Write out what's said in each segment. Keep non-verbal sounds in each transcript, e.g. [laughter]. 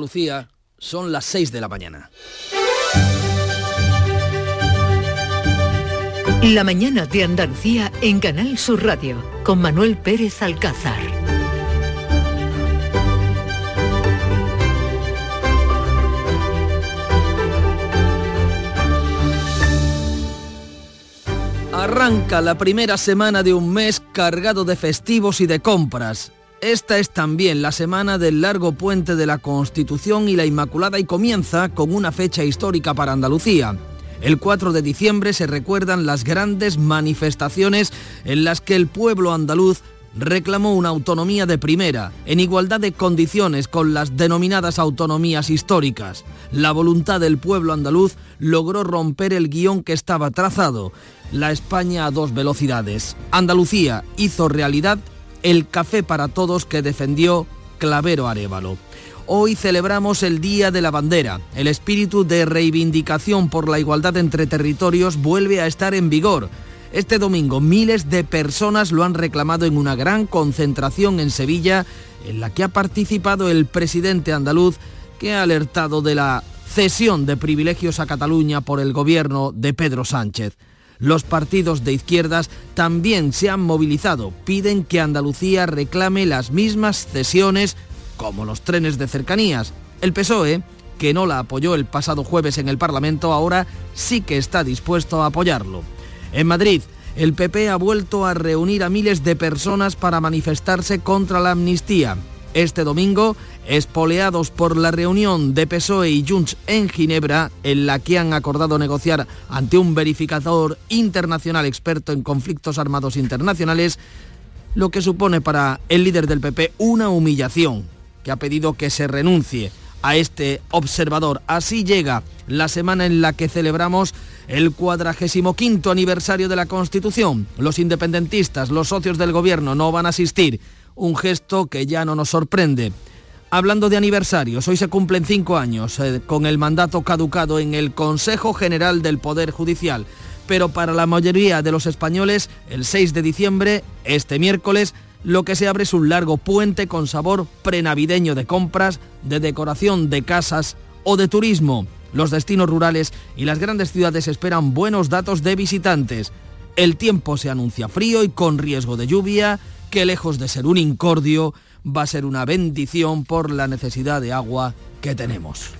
Lucía, son las 6 de la mañana. La mañana de Andalucía en Canal Sur Radio con Manuel Pérez Alcázar. Arranca la primera semana de un mes cargado de festivos y de compras. Esta es también la semana del largo puente de la Constitución y la Inmaculada y comienza con una fecha histórica para Andalucía. El 4 de diciembre se recuerdan las grandes manifestaciones en las que el pueblo andaluz reclamó una autonomía de primera, en igualdad de condiciones con las denominadas autonomías históricas. La voluntad del pueblo andaluz logró romper el guion que estaba trazado, la España a dos velocidades. Andalucía hizo realidad el café para todos que defendió Clavero Arevalo. Hoy celebramos el Día de la Bandera. El espíritu de reivindicación por la igualdad entre territorios vuelve a estar en vigor. Este domingo miles de personas lo han reclamado en una gran concentración en Sevilla en la que ha participado el presidente andaluz que ha alertado de la cesión de privilegios a Cataluña por el gobierno de Pedro Sánchez. Los partidos de izquierdas también se han movilizado, piden que Andalucía reclame las mismas cesiones como los trenes de cercanías. El PSOE, que no la apoyó el pasado jueves en el Parlamento, ahora sí que está dispuesto a apoyarlo. En Madrid, el PP ha vuelto a reunir a miles de personas para manifestarse contra la amnistía. Este domingo, espoleados por la reunión de PSOE y Junts en Ginebra, en la que han acordado negociar ante un verificador internacional experto en conflictos armados internacionales, lo que supone para el líder del PP una humillación, que ha pedido que se renuncie a este observador. Así llega la semana en la que celebramos el cuadragésimo quinto aniversario de la Constitución. Los independentistas, los socios del gobierno no van a asistir, un gesto que ya no nos sorprende. Hablando de aniversarios, hoy se cumplen cinco años eh, con el mandato caducado en el Consejo General del Poder Judicial, pero para la mayoría de los españoles, el 6 de diciembre, este miércoles, lo que se abre es un largo puente con sabor prenavideño de compras, de decoración de casas o de turismo. Los destinos rurales y las grandes ciudades esperan buenos datos de visitantes. El tiempo se anuncia frío y con riesgo de lluvia, que lejos de ser un incordio, va a ser una bendición por la necesidad de agua que tenemos.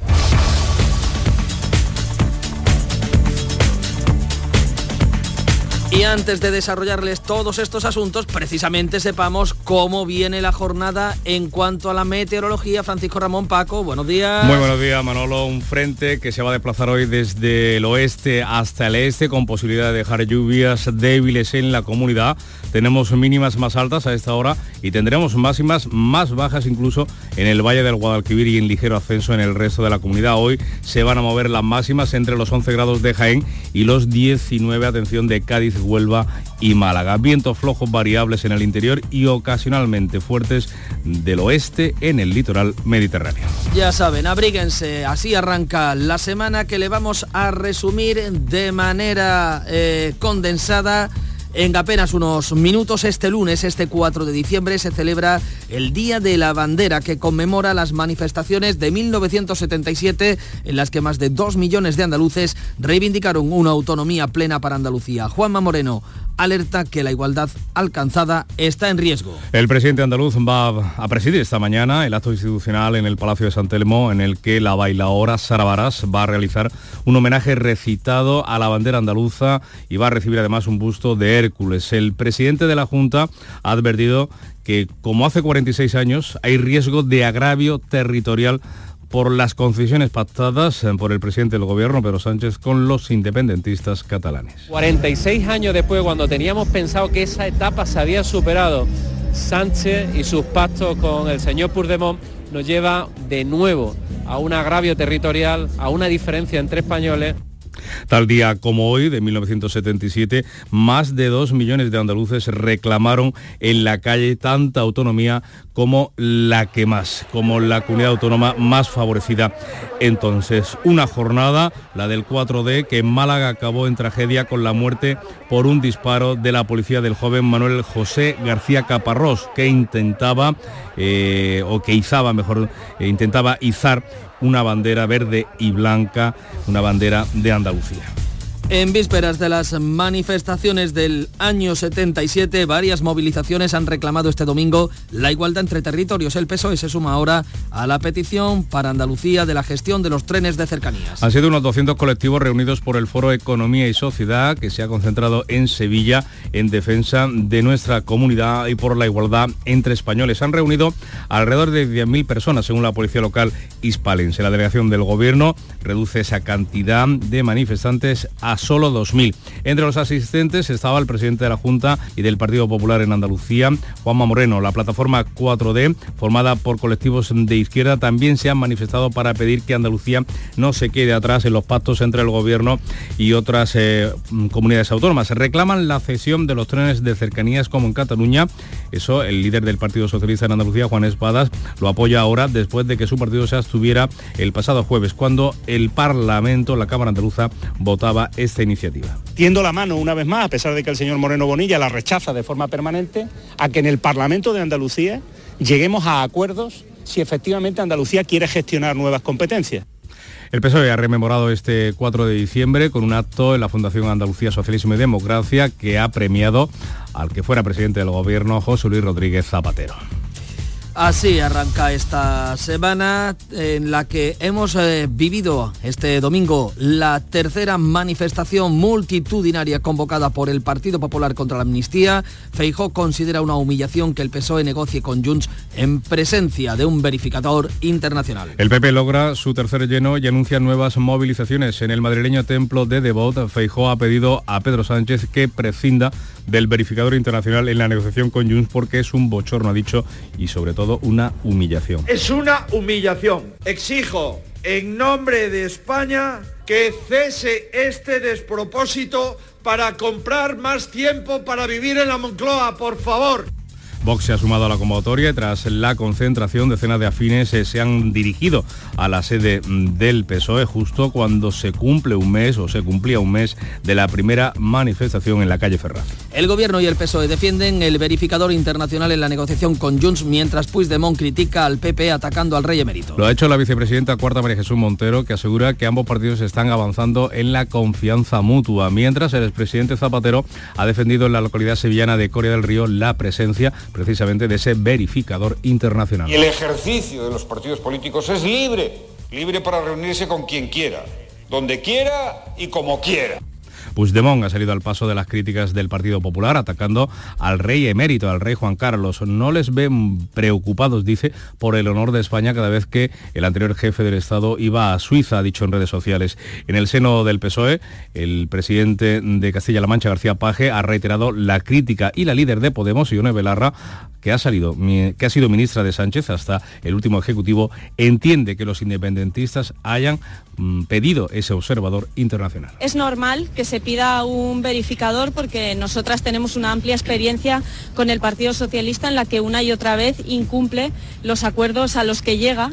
Y antes de desarrollarles todos estos asuntos, precisamente sepamos cómo viene la jornada en cuanto a la meteorología. Francisco Ramón Paco, buenos días. Muy buenos días, Manolo. Un frente que se va a desplazar hoy desde el oeste hasta el este con posibilidad de dejar lluvias débiles en la comunidad. Tenemos mínimas más altas a esta hora y tendremos máximas más bajas incluso en el Valle del Guadalquivir y en ligero ascenso en el resto de la comunidad. Hoy se van a mover las máximas entre los 11 grados de Jaén y los 19, atención, de Cádiz Huelva y Málaga. Vientos flojos variables en el interior y ocasionalmente fuertes del oeste en el litoral mediterráneo. Ya saben, abríguense, así arranca la semana que le vamos a resumir de manera eh, condensada en apenas unos minutos, este lunes, este 4 de diciembre, se celebra el Día de la Bandera, que conmemora las manifestaciones de 1977 en las que más de dos millones de andaluces reivindicaron una autonomía plena para Andalucía. Juanma Moreno alerta que la igualdad alcanzada está en riesgo. El presidente andaluz va a presidir esta mañana el acto institucional en el Palacio de San Telmo en el que la bailaora Sara Baras va a realizar un homenaje recitado a la bandera andaluza y va a recibir además un busto de Hércules. El presidente de la Junta ha advertido que como hace 46 años hay riesgo de agravio territorial por las concesiones pactadas eh, por el presidente del gobierno, Pedro Sánchez, con los independentistas catalanes. 46 años después, cuando teníamos pensado que esa etapa se había superado, Sánchez y sus pactos con el señor Puigdemont nos lleva de nuevo a un agravio territorial, a una diferencia entre españoles Tal día como hoy, de 1977, más de dos millones de andaluces reclamaron en la calle tanta autonomía como la que más, como la comunidad autónoma más favorecida. Entonces, una jornada, la del 4D, que en Málaga acabó en tragedia con la muerte por un disparo de la policía del joven Manuel José García Caparrós, que intentaba, eh, o que izaba, mejor, eh, intentaba izar una bandera verde y blanca, una bandera de Andalucía. En vísperas de las manifestaciones del año 77, varias movilizaciones han reclamado este domingo la igualdad entre territorios. El PSOE se suma ahora a la petición para Andalucía de la gestión de los trenes de cercanías. Han sido unos 200 colectivos reunidos por el Foro Economía y Sociedad que se ha concentrado en Sevilla en defensa de nuestra comunidad y por la igualdad entre españoles. Han reunido alrededor de 10.000 personas según la policía local hispalense. La delegación del gobierno reduce esa cantidad de manifestantes a solo 2.000. Entre los asistentes estaba el presidente de la Junta y del Partido Popular en Andalucía, Juanma Moreno. La plataforma 4D, formada por colectivos de izquierda, también se han manifestado para pedir que Andalucía no se quede atrás en los pactos entre el Gobierno y otras eh, comunidades autónomas. Reclaman la cesión de los trenes de cercanías como en Cataluña. Eso el líder del Partido Socialista en Andalucía, Juan Espadas, lo apoya ahora después de que su partido se abstuviera el pasado jueves, cuando el Parlamento, la Cámara Andaluza, votaba esta iniciativa. Tiendo la mano una vez más, a pesar de que el señor Moreno Bonilla la rechaza de forma permanente, a que en el Parlamento de Andalucía lleguemos a acuerdos si efectivamente Andalucía quiere gestionar nuevas competencias. El PSOE ha rememorado este 4 de diciembre con un acto en la Fundación Andalucía Socialismo y Democracia que ha premiado al que fuera presidente del gobierno, José Luis Rodríguez Zapatero. Así arranca esta semana en la que hemos eh, vivido este domingo la tercera manifestación multitudinaria convocada por el Partido Popular contra la amnistía. Feijó considera una humillación que el PSOE negocie con Junts en presencia de un verificador internacional. El PP logra su tercer lleno y anuncia nuevas movilizaciones. En el madrileño templo de Devot, Feijó ha pedido a Pedro Sánchez que prescinda del verificador internacional en la negociación con Junts porque es un bochorno, ha dicho, y sobre todo una humillación. Es una humillación. Exijo en nombre de España que cese este despropósito para comprar más tiempo para vivir en la Moncloa, por favor. Vox se ha sumado a la convocatoria y tras la concentración decenas de afines eh, se han dirigido a la sede mm, del PSOE justo cuando se cumple un mes o se cumplía un mes de la primera manifestación en la calle Ferraz. El gobierno y el PSOE defienden el verificador internacional en la negociación con Junts mientras Puigdemont critica al PP atacando al rey emérito. Lo ha hecho la vicepresidenta cuarta María Jesús Montero que asegura que ambos partidos están avanzando en la confianza mutua, mientras el expresidente Zapatero ha defendido en la localidad sevillana de Coria del Río la presencia precisamente de ese verificador internacional. Y el ejercicio de los partidos políticos es libre, libre para reunirse con quien quiera, donde quiera y como quiera. Puigdemont ha salido al paso de las críticas del Partido Popular atacando al rey emérito, al rey Juan Carlos. No les ven preocupados, dice, por el honor de España cada vez que el anterior jefe del Estado iba a Suiza, ha dicho en redes sociales. En el seno del PSOE, el presidente de Castilla-La Mancha, García Paje, ha reiterado la crítica y la líder de Podemos, Ione Belarra, que ha, salido, que ha sido ministra de Sánchez hasta el último ejecutivo, entiende que los independentistas hayan mm, pedido ese observador internacional. Es normal que se pida un verificador porque nosotras tenemos una amplia experiencia con el Partido Socialista en la que una y otra vez incumple los acuerdos a los que llega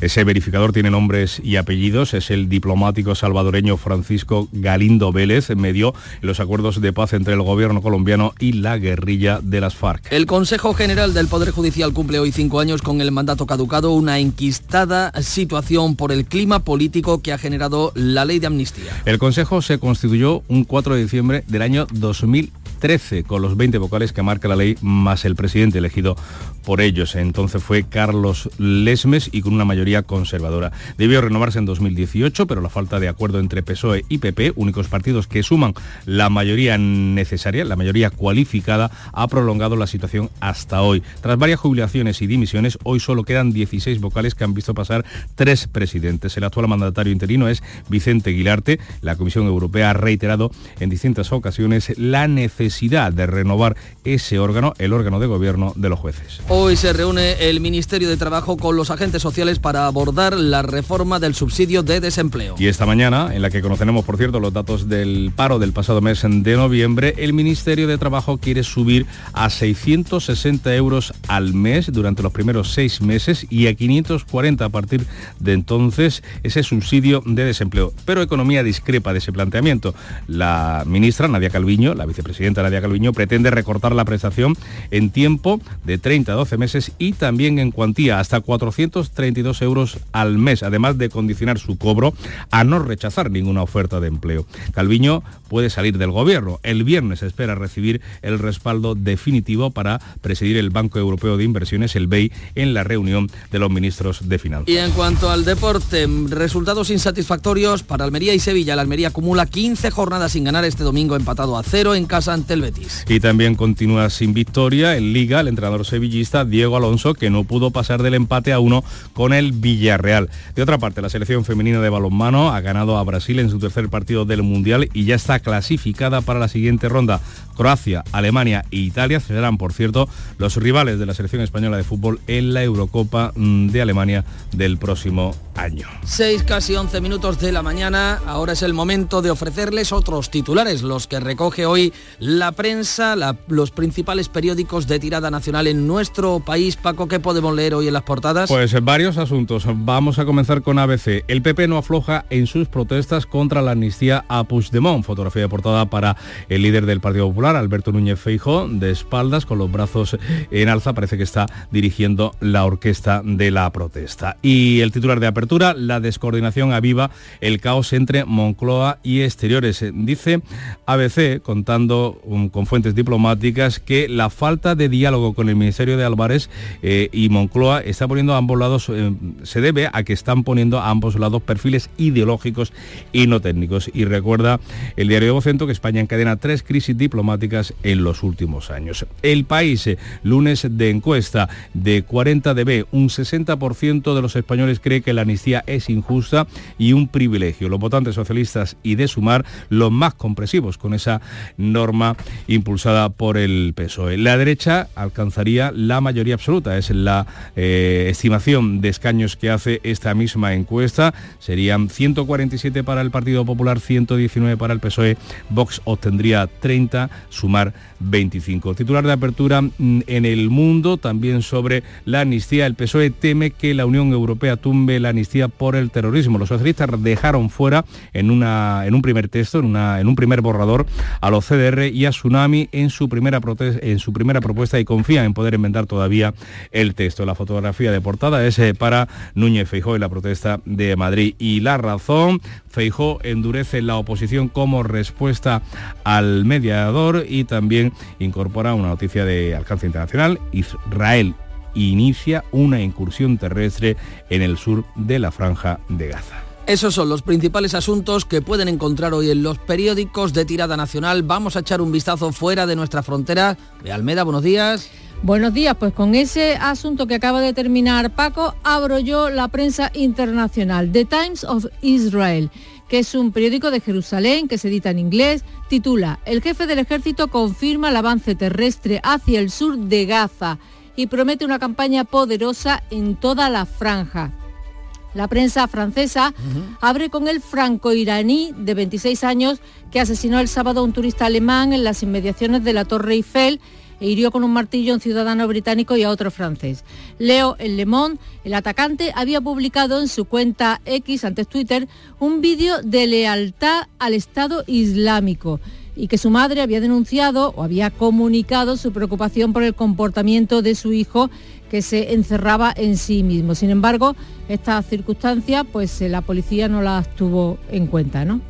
ese verificador tiene nombres y apellidos, es el diplomático salvadoreño Francisco Galindo Vélez, medio los acuerdos de paz entre el gobierno colombiano y la guerrilla de las FARC. El Consejo General del Poder Judicial cumple hoy cinco años con el mandato caducado, una enquistada situación por el clima político que ha generado la ley de amnistía. El Consejo se constituyó un 4 de diciembre del año 2000 13 con los 20 vocales que marca la ley más el presidente elegido por ellos. Entonces fue Carlos Lesmes y con una mayoría conservadora. Debió renovarse en 2018, pero la falta de acuerdo entre PSOE y PP, únicos partidos que suman la mayoría necesaria, la mayoría cualificada, ha prolongado la situación hasta hoy. Tras varias jubilaciones y dimisiones, hoy solo quedan 16 vocales que han visto pasar tres presidentes. El actual mandatario interino es Vicente Guilarte. La Comisión Europea ha reiterado en distintas ocasiones la necesidad de renovar ese órgano, el órgano de gobierno de los jueces. Hoy se reúne el Ministerio de Trabajo con los agentes sociales para abordar la reforma del subsidio de desempleo. Y esta mañana, en la que conoceremos, por cierto, los datos del paro del pasado mes de noviembre, el Ministerio de Trabajo quiere subir a 660 euros al mes durante los primeros seis meses y a 540 a partir de entonces ese subsidio de desempleo. Pero Economía discrepa de ese planteamiento. La ministra Nadia Calviño, la vicepresidenta Nadia Calviño, pretende recortar la prestación en tiempo de 30 12 meses y también en cuantía hasta 432 euros al mes, además de condicionar su cobro a no rechazar ninguna oferta de empleo. Calviño puede salir del gobierno. El viernes espera recibir el respaldo definitivo para presidir el Banco Europeo de Inversiones, el BEI, en la reunión de los ministros de Finanzas. Y en cuanto al deporte, resultados insatisfactorios para Almería y Sevilla. La Almería acumula 15 jornadas sin ganar este domingo empatado a cero en casa ante el Betis. Y también continúa sin victoria en Liga el entrenador sevillista Diego Alonso, que no pudo pasar del empate a uno con el Villarreal. De otra parte, la selección femenina de balonmano ha ganado a Brasil en su tercer partido del Mundial y ya está clasificada para la siguiente ronda. Croacia, Alemania e Italia serán, por cierto, los rivales de la selección española de fútbol en la Eurocopa mm, de Alemania del próximo año. 6 casi 11 minutos de la mañana, ahora es el momento de ofrecerles otros titulares, los que recoge hoy la prensa, los principales periódicos de tirada nacional en nuestro país. Paco, ¿qué podemos leer hoy en las portadas? Pues varios asuntos. Vamos a comenzar con ABC. El PP no afloja en sus protestas contra la amnistía a Puigdemont. Fotografía de portada para el líder del Partido Popular, Alberto Núñez Feijó, de espaldas, con los brazos en alza. Parece que está dirigiendo la orquesta de la protesta. Y el titular de apertura, la descoordinación aviva el caos entre Moncloa y exteriores. Dice ABC, contando um, con fuentes diplomáticas, que la falta de diálogo con el Ministerio de Álvarez eh, y Moncloa está poniendo a ambos lados, eh, se debe a que están poniendo a ambos lados perfiles ideológicos y no técnicos. Y recuerda el diario de Vocento que España encadena tres crisis diplomáticas en los últimos años. El país, eh, lunes de encuesta de 40 dB, un 60% de los españoles cree que la amnistía es injusta y un privilegio. Los votantes socialistas y de Sumar los más compresivos con esa norma impulsada por el PSOE. La derecha alcanzaría la mayoría absoluta, es la eh, estimación de escaños que hace esta misma encuesta. Serían 147 para el Partido Popular, 119 para el PSOE, Vox obtendría 30, Sumar 25. Titular de apertura mm, en el mundo, también sobre la amnistía. El PSOE teme que la Unión Europea tumbe la amnistía por el terrorismo. Los socialistas dejaron fuera en, una, en un primer texto, en, una, en un primer borrador, a los CDR y a Tsunami en su primera, en su primera propuesta y confían en poder enmendar todavía el texto. La fotografía de portada es eh, para Núñez Feijó en la protesta de Madrid. Y la razón, Feijó endurece la oposición como respuesta al mediador y también incorpora una noticia de alcance internacional. Israel inicia una incursión terrestre en el sur de la franja de Gaza. Esos son los principales asuntos que pueden encontrar hoy en los periódicos de tirada nacional. Vamos a echar un vistazo fuera de nuestra frontera. De Almeda, buenos días. Buenos días, pues con ese asunto que acaba de terminar Paco, abro yo la prensa internacional, The Times of Israel que es un periódico de Jerusalén que se edita en inglés, titula El jefe del ejército confirma el avance terrestre hacia el sur de Gaza y promete una campaña poderosa en toda la franja. La prensa francesa abre con el franco-iraní de 26 años que asesinó el sábado a un turista alemán en las inmediaciones de la Torre Eiffel e hirió con un martillo a un ciudadano británico y a otro francés. Leo en Le Monde, el atacante había publicado en su cuenta X, antes Twitter, un vídeo de lealtad al Estado Islámico y que su madre había denunciado o había comunicado su preocupación por el comportamiento de su hijo que se encerraba en sí mismo. Sin embargo, esta circunstancia, pues eh, la policía no las tuvo en cuenta, ¿no?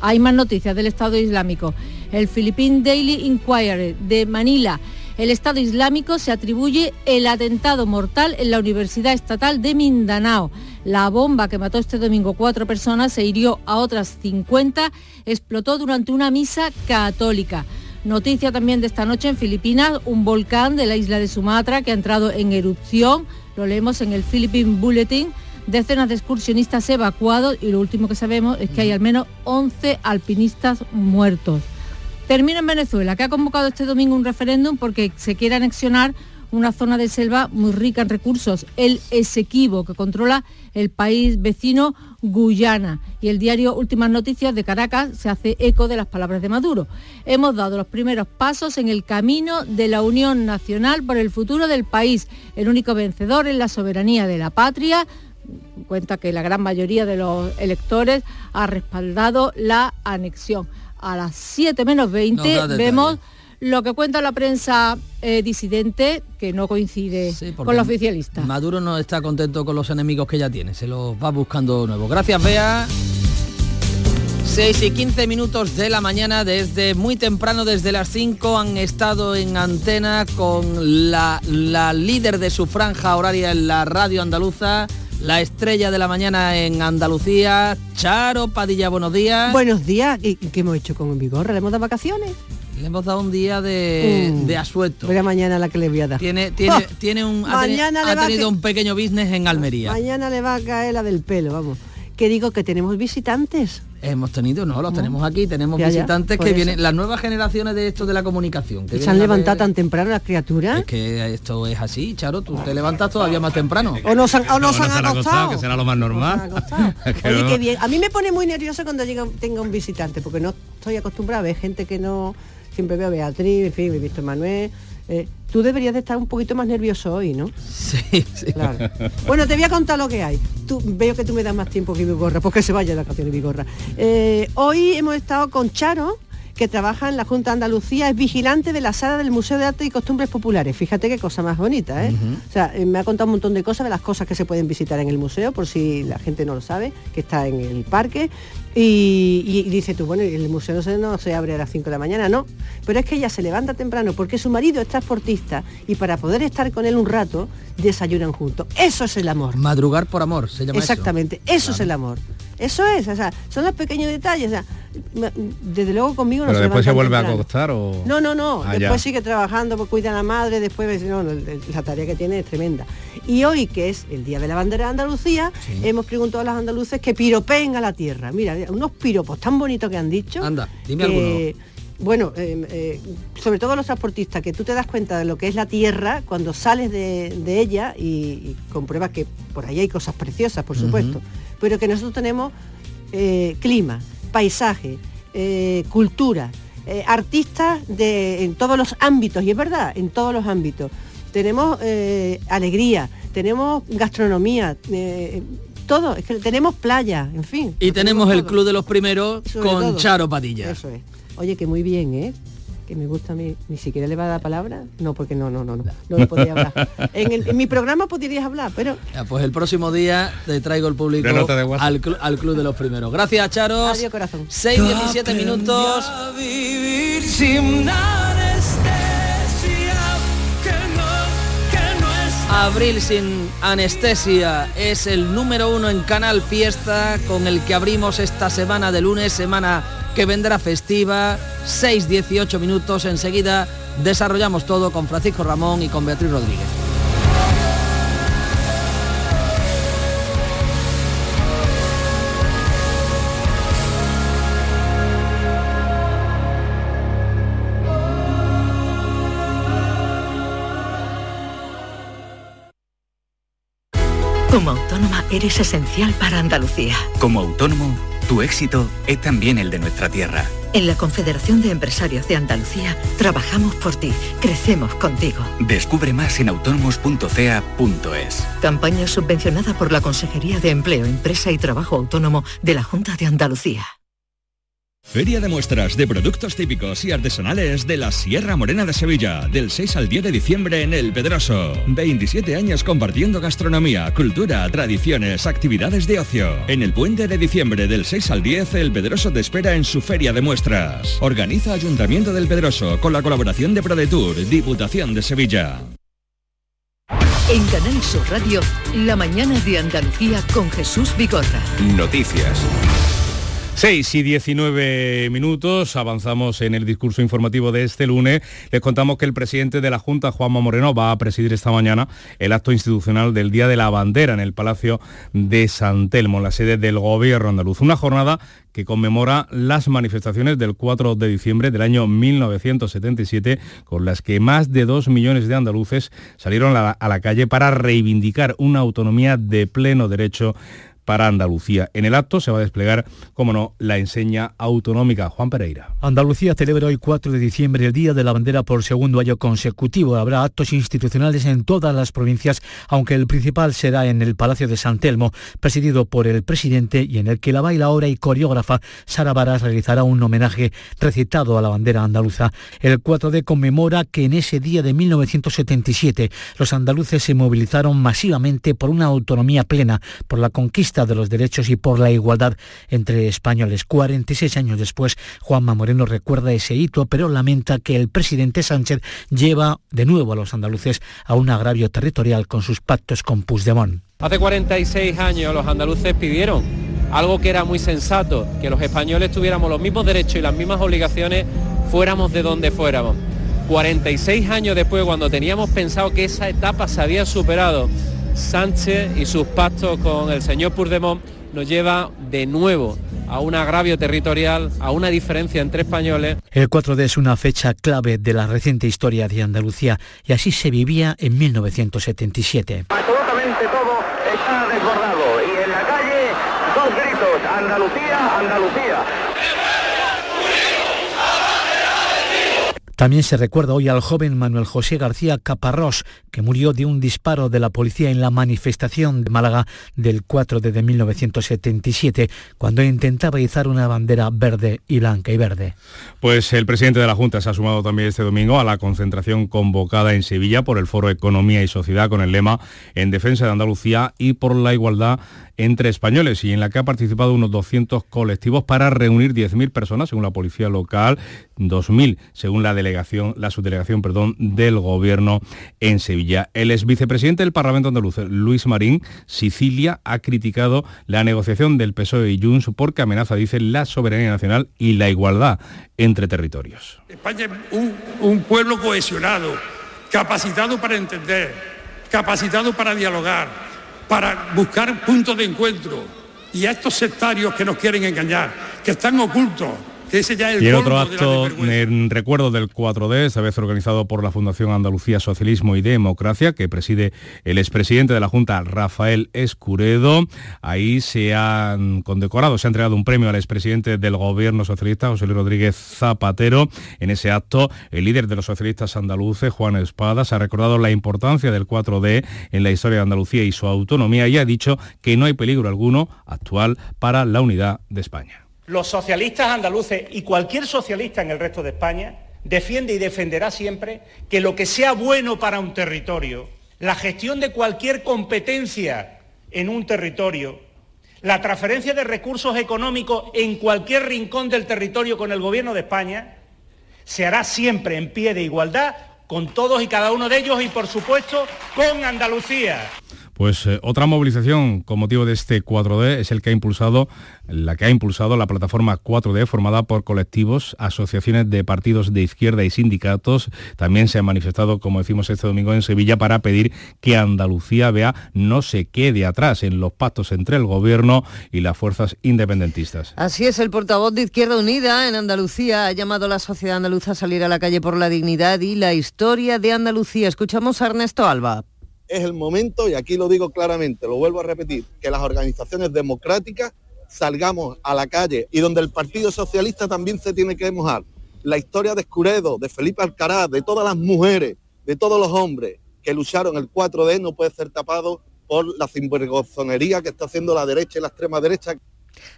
Hay más noticias del Estado Islámico. El Philippine Daily Inquiry de Manila. El Estado Islámico se atribuye el atentado mortal en la Universidad Estatal de Mindanao. La bomba que mató este domingo cuatro personas e hirió a otras 50 explotó durante una misa católica. Noticia también de esta noche en Filipinas, un volcán de la isla de Sumatra que ha entrado en erupción. Lo leemos en el Philippine Bulletin. Decenas de excursionistas evacuados y lo último que sabemos es que hay al menos 11 alpinistas muertos. Termina en Venezuela, que ha convocado este domingo un referéndum porque se quiere anexionar una zona de selva muy rica en recursos, el Esequibo, que controla el país vecino Guyana. Y el diario Últimas Noticias de Caracas se hace eco de las palabras de Maduro. Hemos dado los primeros pasos en el camino de la Unión Nacional por el futuro del país. El único vencedor es la soberanía de la patria. Cuenta que la gran mayoría de los electores ha respaldado la anexión. A las 7 menos 20 vemos lo que cuenta la prensa eh, disidente que no coincide con los oficialistas. Maduro no está contento con los enemigos que ya tiene, se los va buscando nuevos. Gracias, Bea. 6 y 15 minutos de la mañana, desde muy temprano, desde las 5, han estado en antena con la, la líder de su franja horaria en la radio andaluza, la estrella de la mañana en Andalucía, Charo Padilla, buenos días. Buenos días, ¿y qué hemos hecho con Vigorra? ¿Le hemos dado vacaciones? Le hemos dado un día de, mm. de asueto. Voy mañana la que le voy a dar. Tiene, tiene, ¡Oh! tiene un, ha, tenido un pequeño business en Almería. Mañana le va a caer la del pelo, vamos. Que digo que tenemos visitantes. Hemos tenido, no, los tenemos aquí, tenemos visitantes que vienen, las nuevas generaciones de esto de la comunicación. Que ¿Se han levantado tan temprano las criaturas? Es que esto es así, Charo, tú te levantas todavía más temprano. O nos han, o han, acostado. Que será lo más normal. [laughs] Oye, qué bien. A mí me pone muy nervioso cuando llega, tenga un visitante, porque no estoy acostumbrada a ver gente que no siempre veo a Beatriz, en fin, he visto a Manuel. Eh, tú deberías de estar un poquito más nervioso hoy, ¿no? Sí, sí. Claro. Bueno, te voy a contar lo que hay. Tú, veo que tú me das más tiempo que Vigorra, porque se vaya la canción de Vigorra. Eh, hoy hemos estado con Charo, que trabaja en la Junta de Andalucía, es vigilante de la sala del Museo de Arte y Costumbres Populares. Fíjate qué cosa más bonita, ¿eh? O sea, eh, me ha contado un montón de cosas, de las cosas que se pueden visitar en el museo, por si la gente no lo sabe, que está en el parque. Y, dice tú, bueno, el museo no se, no se abre a las 5 de la mañana, no. Pero es que ella se levanta temprano porque su marido es transportista y para poder estar con él un rato, desayunan juntos. Eso es el amor. Madrugar por amor, se llama Exactamente, eso, es el amor. Eso es, o sea, son los pequeños detalles. O sea, desde luego conmigo no Pero después se vuelve a acostar o. No, no, no. Ah, después sigue trabajando, pues cuida a la madre, después no, la tarea que tiene es tremenda. Y hoy, que es el Día de la Bandera de Andalucía, hemos preguntado a los andaluces que piropeen a la tierra. Mira, unos piropos tan bonitos que han dicho. Anda, dime alguno bueno, eh, eh, sobre todo los transportistas, que tú te das cuenta de lo que es la tierra cuando sales de, ella y, compruebas que por ahí hay cosas preciosas, por supuesto, pero que nosotros tenemos eh, clima, paisaje, cultura, artistas de, en todos los ámbitos, y es verdad, en todos los ámbitos. Tenemos alegría, tenemos gastronomía, todo, es que tenemos playa, en fin. Y tenemos el Club de los Primeros con Charo Padilla. Eso es. Oye, que muy bien, ¿eh? Que me gusta a mí, ni siquiera le va a dar palabra, no, porque no, no, no, no, no [laughs] podía hablar. En, mi programa podrías hablar, pero... pues el próximo día te traigo el público al, al, Club de los Primeros. Gracias, Charos. Adiós, corazón. 6, 17 minutos. Abril sin anestesia es el número uno en Canal Fiesta con el que abrimos esta semana de lunes, semana que vendrá festiva, 6-18 minutos, enseguida desarrollamos todo con Francisco Ramón y con Beatriz Rodríguez. Como autónoma eres esencial para Andalucía. Como autónomo tu éxito es también el de nuestra tierra. En la Confederación de Empresarios de Andalucía trabajamos por ti, crecemos contigo. Descubre más en autónomos.ca.es. Campaña subvencionada por la Consejería de Empleo, Empresa y Trabajo Autónomo de la Junta de Andalucía. Feria de muestras de productos típicos y artesanales de la Sierra Morena de Sevilla, del 6 al 10 de diciembre en El Pedroso. 27 años compartiendo gastronomía, cultura, tradiciones, actividades de ocio. En el puente de diciembre del 6 al 10, El Pedroso te espera en su Feria de muestras. Organiza Ayuntamiento del Pedroso con la colaboración de ProDetour, Diputación de Sevilla. En Canal Sur Radio, la mañana de Andalucía con Jesús Bigorra. Noticias. 6 y 19 minutos, avanzamos en el discurso informativo de este lunes. Les contamos que el presidente de la Junta, Juanma Moreno, va a presidir esta mañana el acto institucional del Día de la Bandera en el Palacio de San Telmo, la sede del Gobierno andaluz. Una jornada que conmemora las manifestaciones del 4 de diciembre del año 1977, con las que más de dos millones de andaluces salieron a la calle para reivindicar una autonomía de pleno derecho para Andalucía. En el acto se va a desplegar, como no, la enseña autonómica. Juan Pereira. Andalucía celebra hoy 4 de diciembre el Día de la Bandera por segundo año consecutivo. Habrá actos institucionales en todas las provincias, aunque el principal será en el Palacio de San Telmo, presidido por el presidente y en el que la bailaora y coreógrafa Sara Varas realizará un homenaje recitado a la bandera andaluza. El 4D conmemora que en ese día de 1977 los andaluces se movilizaron masivamente por una autonomía plena, por la conquista de los derechos y por la igualdad entre españoles. 46 años después, Juanma Moreno recuerda ese hito, pero lamenta que el presidente Sánchez lleva de nuevo a los andaluces a un agravio territorial con sus pactos con Puigdemont. Hace 46 años los andaluces pidieron algo que era muy sensato, que los españoles tuviéramos los mismos derechos y las mismas obligaciones fuéramos de donde fuéramos. 46 años después, cuando teníamos pensado que esa etapa se había superado, Sánchez y sus pactos con el señor Puigdemont nos lleva de nuevo a un agravio territorial, a una diferencia entre españoles. El 4D es una fecha clave de la reciente historia de Andalucía y así se vivía en 1977. Absolutamente todo está desbordado y en la calle dos gritos, Andalucía, Andalucía. También se recuerda hoy al joven Manuel José García Caparrós, que murió de un disparo de la policía en la manifestación de Málaga del 4 de 1977, cuando intentaba izar una bandera verde y blanca y verde. Pues el presidente de la Junta se ha sumado también este domingo a la concentración convocada en Sevilla por el Foro Economía y Sociedad con el lema En defensa de Andalucía y por la igualdad entre españoles y en la que ha participado unos 200 colectivos para reunir 10.000 personas según la policía local, 2.000 según la delegación, la subdelegación, perdón, del gobierno en Sevilla. El ex vicepresidente del Parlamento andaluz, Luis Marín, Sicilia, ha criticado la negociación del PSOE y Junts porque amenaza, dice, la soberanía nacional y la igualdad entre territorios. España es un, un pueblo cohesionado, capacitado para entender, capacitado para dialogar para buscar puntos de encuentro. Y a estos sectarios que nos quieren engañar, que están ocultos, ese ya es el Y el otro de acto en recuerdo del 4D, esta vez organizado por la Fundación Andalucía Socialismo y Democracia, que preside el expresidente de la Junta, Rafael Escuredo. Ahí se han condecorado, se ha entregado un premio al expresidente del gobierno socialista, José Luis Rodríguez Zapatero. En ese acto, el líder de los socialistas andaluces, Juan Espadas, ha recordado la importancia del 4D en la historia de Andalucía y su autonomía y ha dicho que no hay peligro alguno actual para la unidad de España. Los socialistas andaluces y cualquier socialista en el resto de España defiende y defenderá siempre que lo que sea bueno para un territorio, la gestión de cualquier competencia en un territorio, la transferencia de recursos económicos en cualquier rincón del territorio con el gobierno de España, se hará siempre en pie de igualdad con todos y cada uno de ellos y por supuesto con Andalucía. Pues eh, otra movilización con motivo de este 4D es el que ha impulsado, la que ha impulsado la plataforma 4D formada por colectivos, asociaciones de partidos de izquierda y sindicatos. También se han manifestado, como decimos este domingo en Sevilla, para pedir que Andalucía vea no se quede atrás en los pactos entre el gobierno y las fuerzas independentistas. Así es, el portavoz de Izquierda Unida en Andalucía ha llamado a la sociedad andaluza a salir a la calle por la dignidad y la historia de Andalucía. Escuchamos a Ernesto Alba. Es el momento, y aquí lo digo claramente, lo vuelvo a repetir, que las organizaciones democráticas salgamos a la calle y donde el Partido Socialista también se tiene que mojar. La historia de Escuredo, de Felipe Alcaraz, de todas las mujeres, de todos los hombres que lucharon el 4D no puede ser tapado por la sinvergonzonería que está haciendo la derecha y la extrema derecha.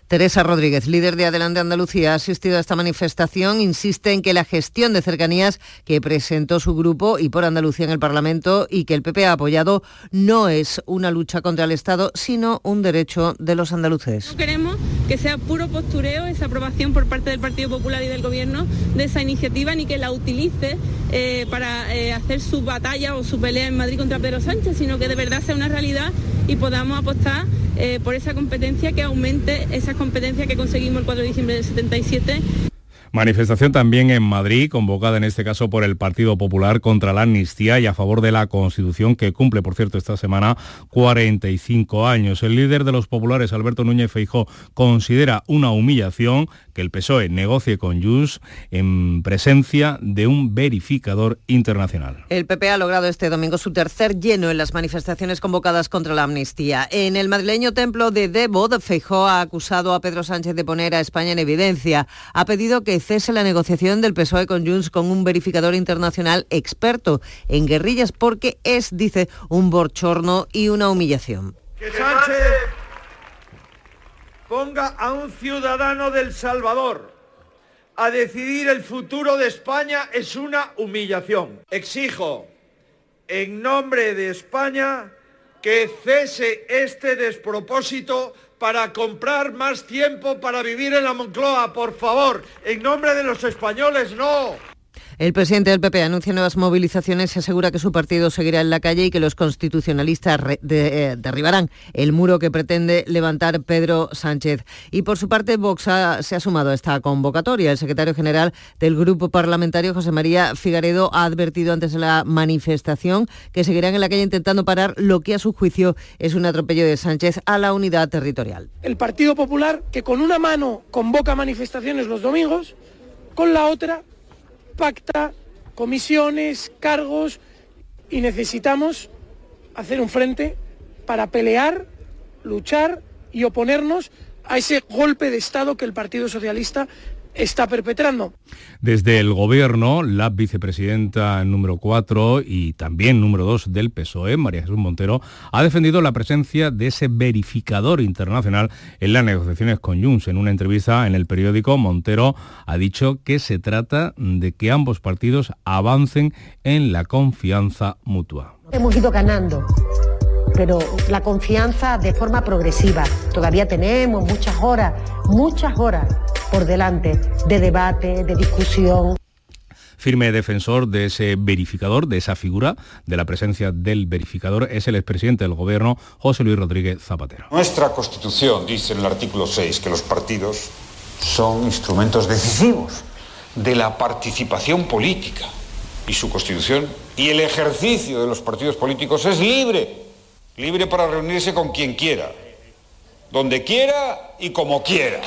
Teresa Rodríguez, líder de Adelante Andalucía, ha asistido a esta manifestación. Insiste en que la gestión de cercanías que presentó su grupo y por Andalucía en el Parlamento y que el PP ha apoyado no es una lucha contra el Estado, sino un derecho de los andaluces. No queremos que sea puro postureo esa aprobación por parte del Partido Popular y del Gobierno de esa iniciativa, ni que la utilice eh, para eh, hacer su batalla o su pelea en Madrid contra Pedro Sánchez, sino que de verdad sea una realidad y podamos apostar eh, por esa competencia, que aumente esa competencia que conseguimos el 4 de diciembre del 77 Manifestación también en Madrid, convocada en este caso por el Partido Popular contra la amnistía y a favor de la Constitución, que cumple, por cierto, esta semana 45 años. El líder de los populares, Alberto Núñez Feijó, considera una humillación que el PSOE negocie con Junts en presencia de un verificador internacional. El PP ha logrado este domingo su tercer lleno en las manifestaciones convocadas contra la amnistía. En el madrileño templo de Devot, Feijó ha acusado a Pedro Sánchez de poner a España en evidencia. Ha pedido que cese la negociación del PSOE con Junts con un verificador internacional experto en guerrillas porque es, dice, un borchorno y una humillación. Que Sánchez ponga a un ciudadano del Salvador a decidir el futuro de España es una humillación. Exijo, en nombre de España, que cese este despropósito para comprar más tiempo para vivir en la Moncloa, por favor, en nombre de los españoles, no. El presidente del PP anuncia nuevas movilizaciones y asegura que su partido seguirá en la calle y que los constitucionalistas eh, derribarán el muro que pretende levantar Pedro Sánchez. Y por su parte, Vox se ha sumado a esta convocatoria. El secretario general del Grupo Parlamentario, José María Figaredo, ha advertido antes de la manifestación que seguirán en la calle intentando parar lo que a su juicio es un atropello de Sánchez a la unidad territorial. El Partido Popular, que con una mano convoca manifestaciones los domingos, con la otra pacta comisiones, cargos y necesitamos hacer un frente para pelear, luchar y oponernos a ese golpe de Estado que el Partido Socialista está perpetrando. Desde el gobierno, la vicepresidenta número 4 y también número 2 del PSOE, María Jesús Montero, ha defendido la presencia de ese verificador internacional en las negociaciones con Junts. En una entrevista en el periódico, Montero ha dicho que se trata de que ambos partidos avancen en la confianza mutua. Hemos ido ganando pero la confianza de forma progresiva. Todavía tenemos muchas horas, muchas horas por delante de debate, de discusión. Firme defensor de ese verificador, de esa figura, de la presencia del verificador, es el expresidente del Gobierno, José Luis Rodríguez Zapatero. Nuestra Constitución dice en el artículo 6 que los partidos son instrumentos decisivos de la participación política y su Constitución y el ejercicio de los partidos políticos es libre, libre para reunirse con quien quiera, donde quiera y como quiera.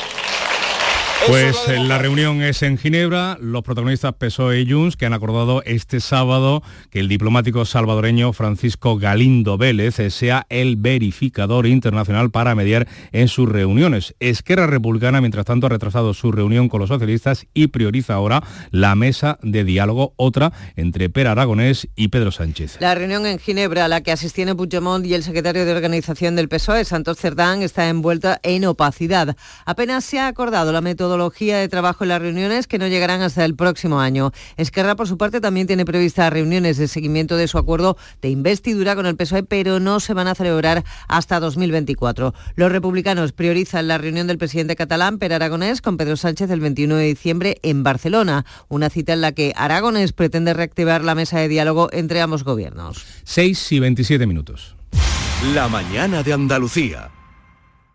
Pues la reunión es en Ginebra, los protagonistas PSOE y Junts que han acordado este sábado que el diplomático salvadoreño Francisco Galindo Vélez sea el verificador internacional para mediar en sus reuniones. Esquerra Republicana, mientras tanto, ha retrasado su reunión con los socialistas y prioriza ahora la mesa de diálogo, otra entre Per Aragonés y Pedro Sánchez. La reunión en Ginebra, a la que asistían Puigdemont y el secretario de organización del PSOE, Santos Cerdán, está envuelta en opacidad. Apenas se ha acordado la metodología metodología de trabajo en las reuniones que no llegarán hasta el próximo año. Esquerra, por su parte, también tiene previstas reuniones de seguimiento de su acuerdo de investidura con el PSOE, pero no se van a celebrar hasta 2024. Los republicanos priorizan la reunión del presidente catalán, Per Aragonés, con Pedro Sánchez el 21 de diciembre en Barcelona, una cita en la que Aragonés pretende reactivar la mesa de diálogo entre ambos gobiernos. 6 y 27 minutos. La mañana de Andalucía.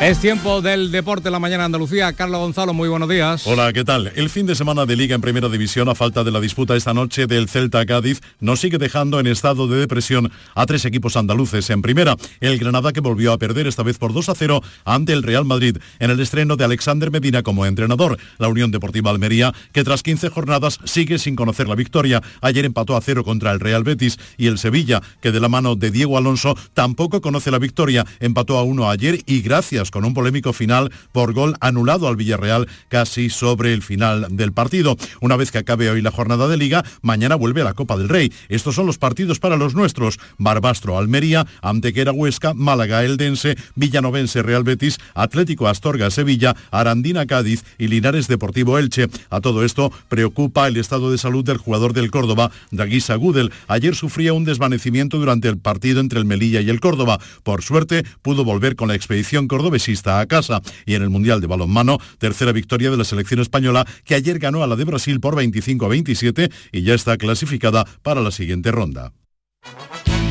Es tiempo del deporte en la mañana Andalucía. Carlos Gonzalo, muy buenos días. Hola, ¿qué tal? El fin de semana de Liga en Primera División, a falta de la disputa esta noche del Celta Cádiz, nos sigue dejando en estado de depresión a tres equipos andaluces. En primera, el Granada que volvió a perder esta vez por 2 a 0 ante el Real Madrid en el estreno de Alexander Medina como entrenador. La Unión Deportiva Almería, que tras 15 jornadas sigue sin conocer la victoria. Ayer empató a cero contra el Real Betis y el Sevilla, que de la mano de Diego Alonso tampoco conoce la victoria. Empató a uno ayer y gracias Con un polémico final por gol anulado al Villarreal casi sobre el final del partido. Una vez que acabe hoy la jornada de liga, mañana vuelve a la Copa del Rey. Estos son los partidos para los nuestros. Barbastro Almería, Antequera Huesca, Málaga Eldense, Villanovense Real Betis, Atlético Astorga Sevilla, Arandina Cádiz y Linares Deportivo Elche. A todo esto preocupa el estado de salud del jugador del Córdoba, Daguisa Gudel. Ayer sufría un desvanecimiento durante el partido entre el Melilla y el Córdoba. Por suerte, pudo volver con la expedición cordobesista a casa. Y en el Mundial de Balonmano, tercera victoria de la selección española, que ayer ganó a la de Brasil por 25 a 27 y ya está clasificada para la siguiente ronda.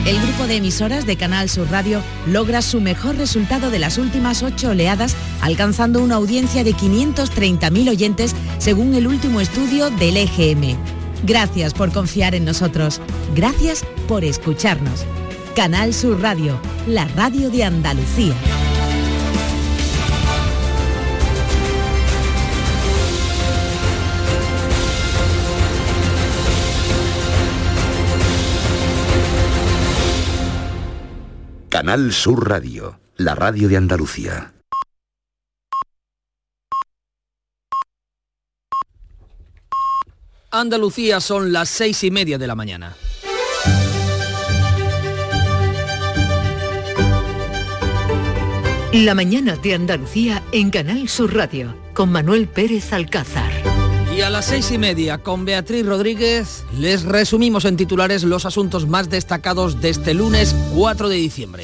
El grupo de emisoras de Canal Sur Radio logra su mejor resultado de las últimas ocho oleadas, alcanzando una audiencia de 530.000 oyentes según el último estudio del EGM. Gracias por confiar en nosotros. Gracias por escucharnos. Canal Sur Radio, la radio de Andalucía. Canal Sur Radio, la radio de Andalucía. Andalucía son las seis y media de la mañana. La mañana de Andalucía en Canal Sur Radio con Manuel Pérez Alcázar. Y a las seis y media con Beatriz Rodríguez les resumimos en titulares los asuntos más destacados de este lunes 4 de diciembre.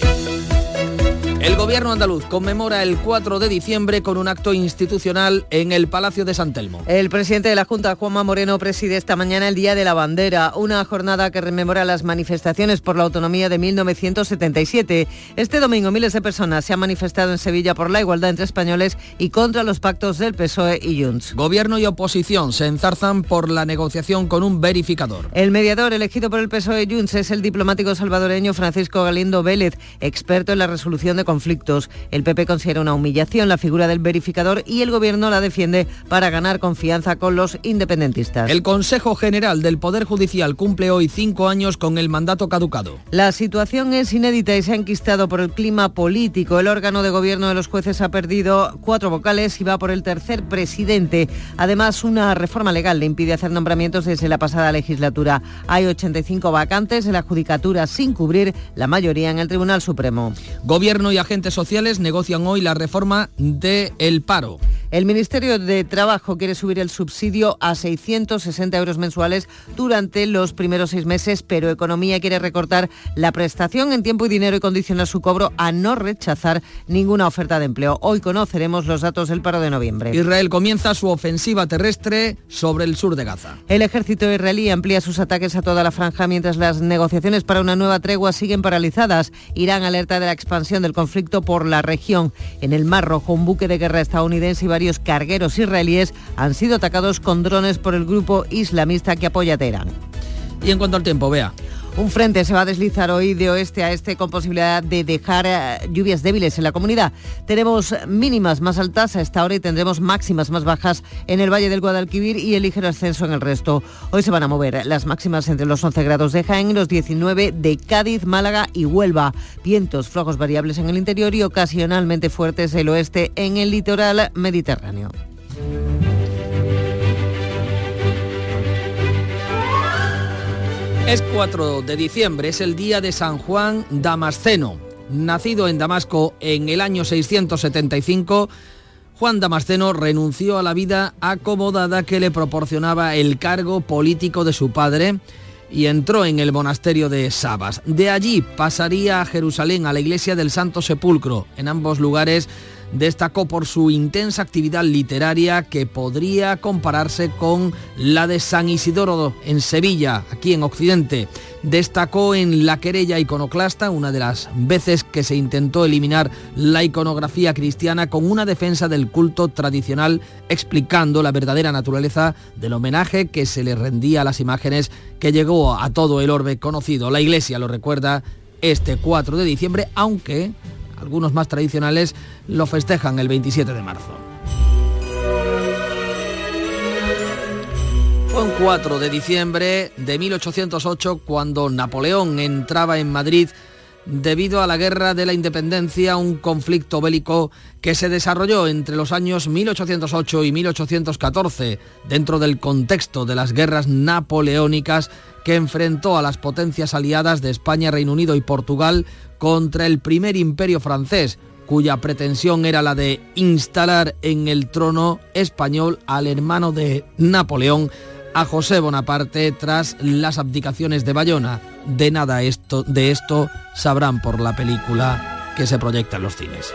El gobierno andaluz conmemora el 4 de diciembre con un acto institucional en el Palacio de San Telmo. El presidente de la Junta, Juanma Moreno, preside esta mañana el Día de la Bandera, una jornada que rememora las manifestaciones por la autonomía de 1977. Este domingo miles de personas se han manifestado en Sevilla por la igualdad entre españoles y contra los pactos del PSOE y Junts. Gobierno y oposición se enzarzan por la negociación con un verificador. El mediador elegido por el PSOE y Junts es el diplomático salvadoreño Francisco Galindo Vélez, experto en la resolución de conflictos. El PP considera una humillación la figura del verificador y el gobierno la defiende para ganar confianza con los independentistas. El Consejo General del Poder Judicial cumple hoy cinco años con el mandato caducado. La situación es inédita y se ha enquistado por el clima político. El órgano de gobierno de los jueces ha perdido cuatro vocales y va por el tercer presidente. Además, una reforma legal le impide hacer nombramientos desde la pasada legislatura. Hay 85 vacantes en la judicatura sin cubrir la mayoría en el Tribunal Supremo. Gobierno y agentes sociales negocian hoy la reforma del el paro. El Ministerio de Trabajo quiere subir el subsidio a 660 euros mensuales durante los primeros seis meses, pero Economía quiere recortar la prestación en tiempo y dinero y condicionar su cobro a no rechazar ninguna oferta de empleo. Hoy conoceremos los datos del paro de noviembre. Israel comienza su ofensiva terrestre sobre el sur de Gaza. El ejército israelí amplía sus ataques a toda la franja mientras las negociaciones para una nueva tregua siguen paralizadas. Irán alerta de la expansión del conflicto por la región. En el Mar Rojo, un buque de guerra estadounidense y varios cargueros israelíes han sido atacados con drones por el grupo islamista que apoya a Teherán. Y en cuanto al tiempo, vea. Un frente se va a deslizar hoy de oeste a este con posibilidad de dejar eh, lluvias débiles en la comunidad. Tenemos mínimas más altas a esta hora y tendremos máximas más bajas en el Valle del Guadalquivir y el ligero ascenso en el resto. Hoy se van a mover las máximas entre los 11 grados de Jaén y los 19 de Cádiz, Málaga y Huelva. Vientos flojos variables en el interior y ocasionalmente fuertes el oeste en el litoral mediterráneo. Es 4 de diciembre, es el día de San Juan Damasceno. Nacido en Damasco en el año 675, Juan Damasceno renunció a la vida acomodada que le proporcionaba el cargo político de su padre y entró en el monasterio de Sabas. De allí pasaría a Jerusalén, a la iglesia del Santo Sepulcro. En ambos lugares destacó por su intensa actividad literaria que podría compararse con la de San Isidoro en Sevilla, aquí en Occidente. Destacó en la querella iconoclasta, una de las veces que se intentó eliminar la iconografía cristiana con una defensa del culto tradicional explicando la verdadera naturaleza del homenaje que se le rendía a las imágenes que llegó a todo el orbe conocido. La Iglesia lo recuerda este 4 de diciembre, aunque algunos más tradicionales lo festejan el 27 de marzo. Fue un 4 de diciembre de 1808 cuando Napoleón entraba en Madrid debido a la Guerra de la Independencia, un conflicto bélico que se desarrolló entre los años 1808 y 1814 dentro del contexto de las guerras napoleónicas que enfrentó a las potencias aliadas de España, Reino Unido y Portugal contra el primer imperio francés, cuya pretensión era la de instalar en el trono español al hermano de Napoleón, a José Bonaparte, tras las abdicaciones de Bayona. De nada esto, de esto sabrán por la película que se proyecta en los cines.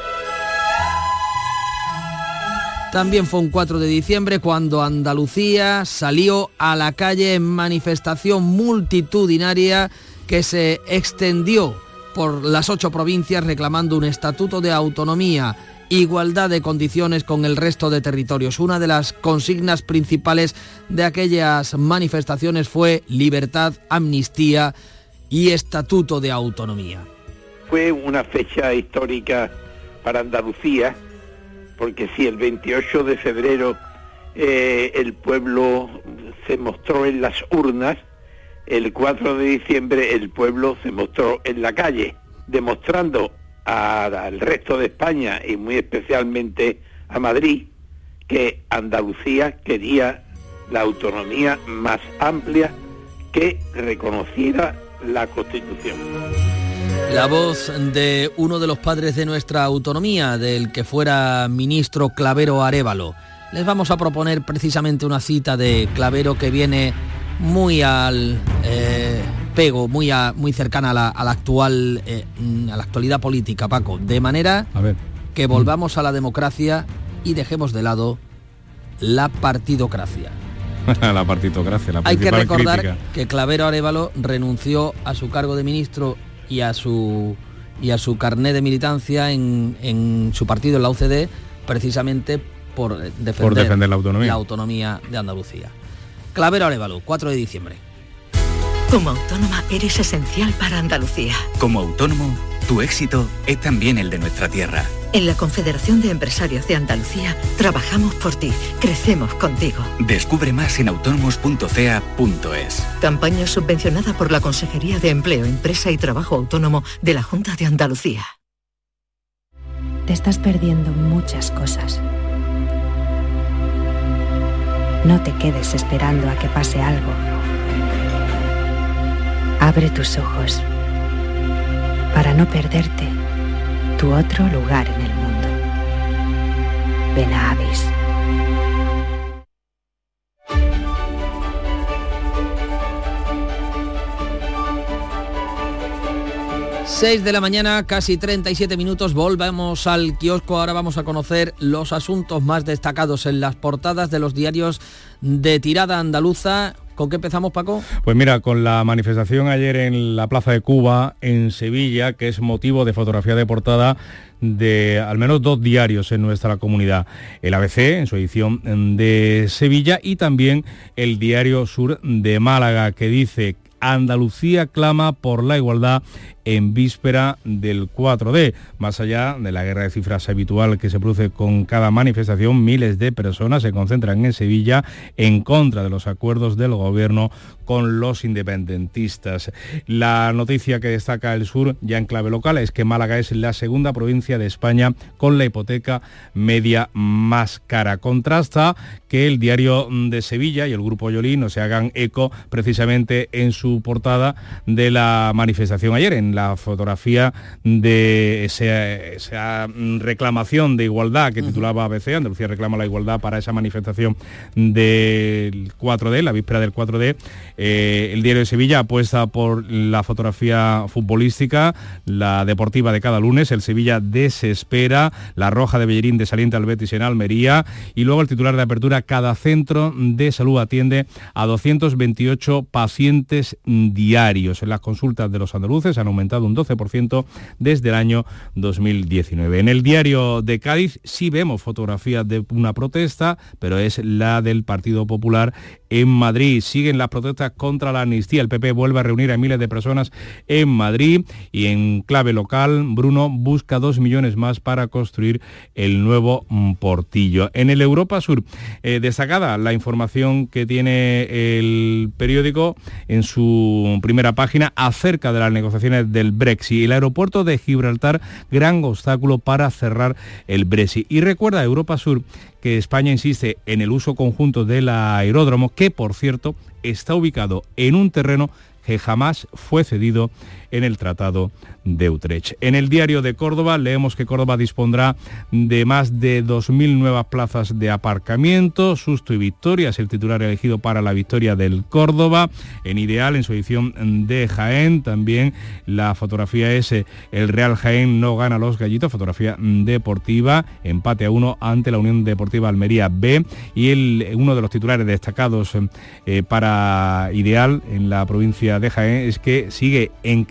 También fue un 4 de diciembre cuando Andalucía salió a la calle en manifestación multitudinaria que se extendió por las ocho provincias reclamando un estatuto de autonomía, igualdad de condiciones con el resto de territorios. Una de las consignas principales de aquellas manifestaciones fue libertad, amnistía y estatuto de autonomía. Fue una fecha histórica para Andalucía porque si el 28 de febrero eh, el pueblo se mostró en las urnas, el 4 de diciembre el pueblo se mostró en la calle, demostrando al resto de España y muy especialmente a Madrid que Andalucía quería la autonomía más amplia que reconociera la Constitución. La voz de uno de los padres de nuestra autonomía, del que fuera ministro Clavero Arevalo. Les vamos a proponer precisamente una cita de Clavero que viene muy al eh, pego, muy, muy cercana a la, actual, eh, a la actualidad política, Paco. De manera que volvamos a la democracia y dejemos de lado la partidocracia. [laughs] la partidocracia, la Hay que recordar que Clavero Arevalo renunció a su cargo de ministro y a su y a su carné de militancia en, su partido en la UCD precisamente por defender, la, autonomía. la autonomía de Andalucía. Clavero Arevalo, 4 de diciembre. Como autónoma eres esencial para Andalucía. Como autónomo, tu éxito es también el de nuestra tierra. En la Confederación de Empresarios de Andalucía trabajamos por ti, crecemos contigo. Descubre más en autónomos.cea.es. Campaña subvencionada por la Consejería de Empleo, Empresa y Trabajo Autónomo de la Junta de Andalucía. Te estás perdiendo muchas cosas. No te quedes esperando a que pase algo. Abre tus ojos para no perderte tu otro lugar en el mundo. Ven a Avis. Seis de la mañana, casi 37 minutos, volvemos al kiosco. Ahora vamos a conocer los asuntos más destacados en las portadas de los diarios de tirada andaluza. ¿Con qué empezamos, Paco? Pues mira, con la manifestación ayer en la Plaza de Cuba, en Sevilla, que es motivo de fotografía de portada de al menos dos diarios en nuestra comunidad. El ABC, en su edición de Sevilla, y también el Diario Sur de Málaga, que dice Andalucía clama por la igualdad en víspera del 4D. Más allá de la guerra de cifras habitual que se produce con cada manifestación, miles de personas se concentran en Sevilla en contra de los acuerdos del gobierno con los independentistas. La noticia que destaca el sur ya en clave local es que Málaga es la segunda provincia de España con la hipoteca media más cara. Contrasta que el diario de Sevilla y el grupo Yolí no se hagan eco precisamente en su portada de la manifestación ayer la fotografía de esa, reclamación de igualdad que titulaba ABC, Andalucía reclama la igualdad para esa manifestación del 4D, la víspera del 4D. Eh, el diario de Sevilla apuesta por la fotografía futbolística, la deportiva de cada lunes, el Sevilla desespera, la roja de Bellerín desalienta al Betis en Almería y luego el titular de apertura, cada centro de salud atiende a 228 pacientes diarios. En las consultas de los andaluces han aumentado un 12% desde el año 2019. En el diario de Cádiz sí vemos fotografías de una protesta, pero es la del Partido Popular en Madrid. Siguen las protestas contra la amnistía. El PP vuelve a reunir a miles de personas en Madrid y en clave local, Bruno busca dos millones más para construir el nuevo mm, portillo. En el Europa Sur, eh, destacada la información que tiene el periódico en su primera página acerca de las negociaciones de del Brexit. El aeropuerto de Gibraltar, gran obstáculo para cerrar el Brexit. Y recuerda Europa Sur que España insiste en el uso conjunto del aeródromo, que por cierto está ubicado en un terreno que jamás fue cedido en el Tratado de Utrecht. En el diario de Córdoba leemos que Córdoba dispondrá de más de 2.000 nuevas plazas de aparcamiento. Susto y victoria es el titular elegido para la victoria del Córdoba. En Ideal, en su edición de Jaén, también la fotografía es eh, el Real Jaén no gana los gallitos, fotografía deportiva, empate a uno ante la Unión Deportiva Almería B. Y el, uno de los titulares destacados eh, para Ideal en la provincia de Jaén es que sigue en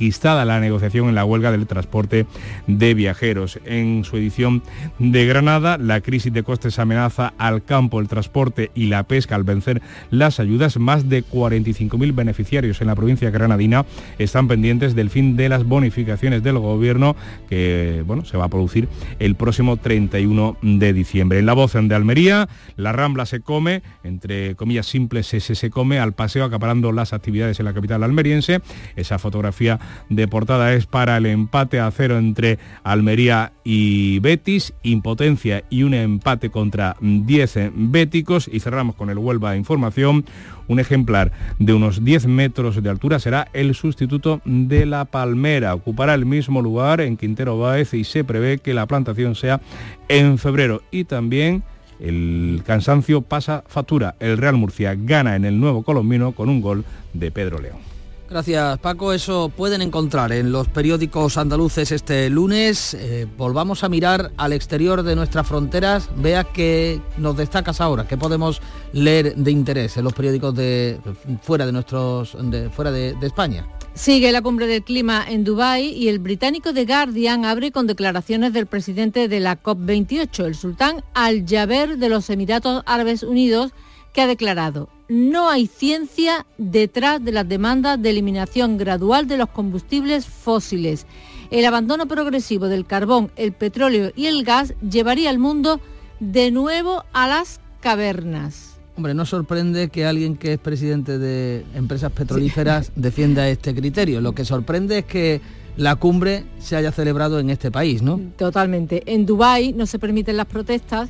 la negociación en la huelga del transporte de viajeros. En su edición de Granada, la crisis de costes amenaza al campo, el transporte y la pesca al vencer las ayudas. Más de 45.000 beneficiarios en la provincia granadina están pendientes del fin de las bonificaciones del gobierno que bueno, se va a producir el próximo 31 de diciembre. En la voz de Almería, la Rambla se come, entre comillas simples, se, se come al paseo acaparando las actividades en la capital almeriense. Esa fotografía de portada es para el empate a cero entre Almería y Betis, impotencia y un empate contra 10 béticos y cerramos con el Huelva Información. Un ejemplar de unos 10 metros de altura será el sustituto de la palmera. Ocupará el mismo lugar en Quintero Báez y se prevé que la plantación sea en febrero y también el cansancio pasa factura. El Real Murcia gana en el nuevo colombino con un gol de Pedro León. Gracias Paco, eso pueden encontrar en los periódicos andaluces este lunes. Eh, volvamos a mirar al exterior de nuestras fronteras, vea que nos destacas ahora, que podemos leer de interés en los periódicos de fuera de nuestros fuera de, de España. Sigue la cumbre del clima en Dubái y el británico The Guardian abre con declaraciones del presidente de la COP28, el sultán Al-Jaber de los Emiratos Árabes Unidos, que ha declarado no hay ciencia detrás de las demandas de eliminación gradual de los combustibles fósiles. El abandono progresivo del carbón, el petróleo y el gas llevaría al mundo de nuevo a las cavernas. Hombre, no sorprende que alguien que es presidente de empresas petrolíferas [laughs] defienda este criterio. Lo que sorprende es que la cumbre se haya celebrado en este país, ¿no? Totalmente. En Dubái no se permiten las protestas,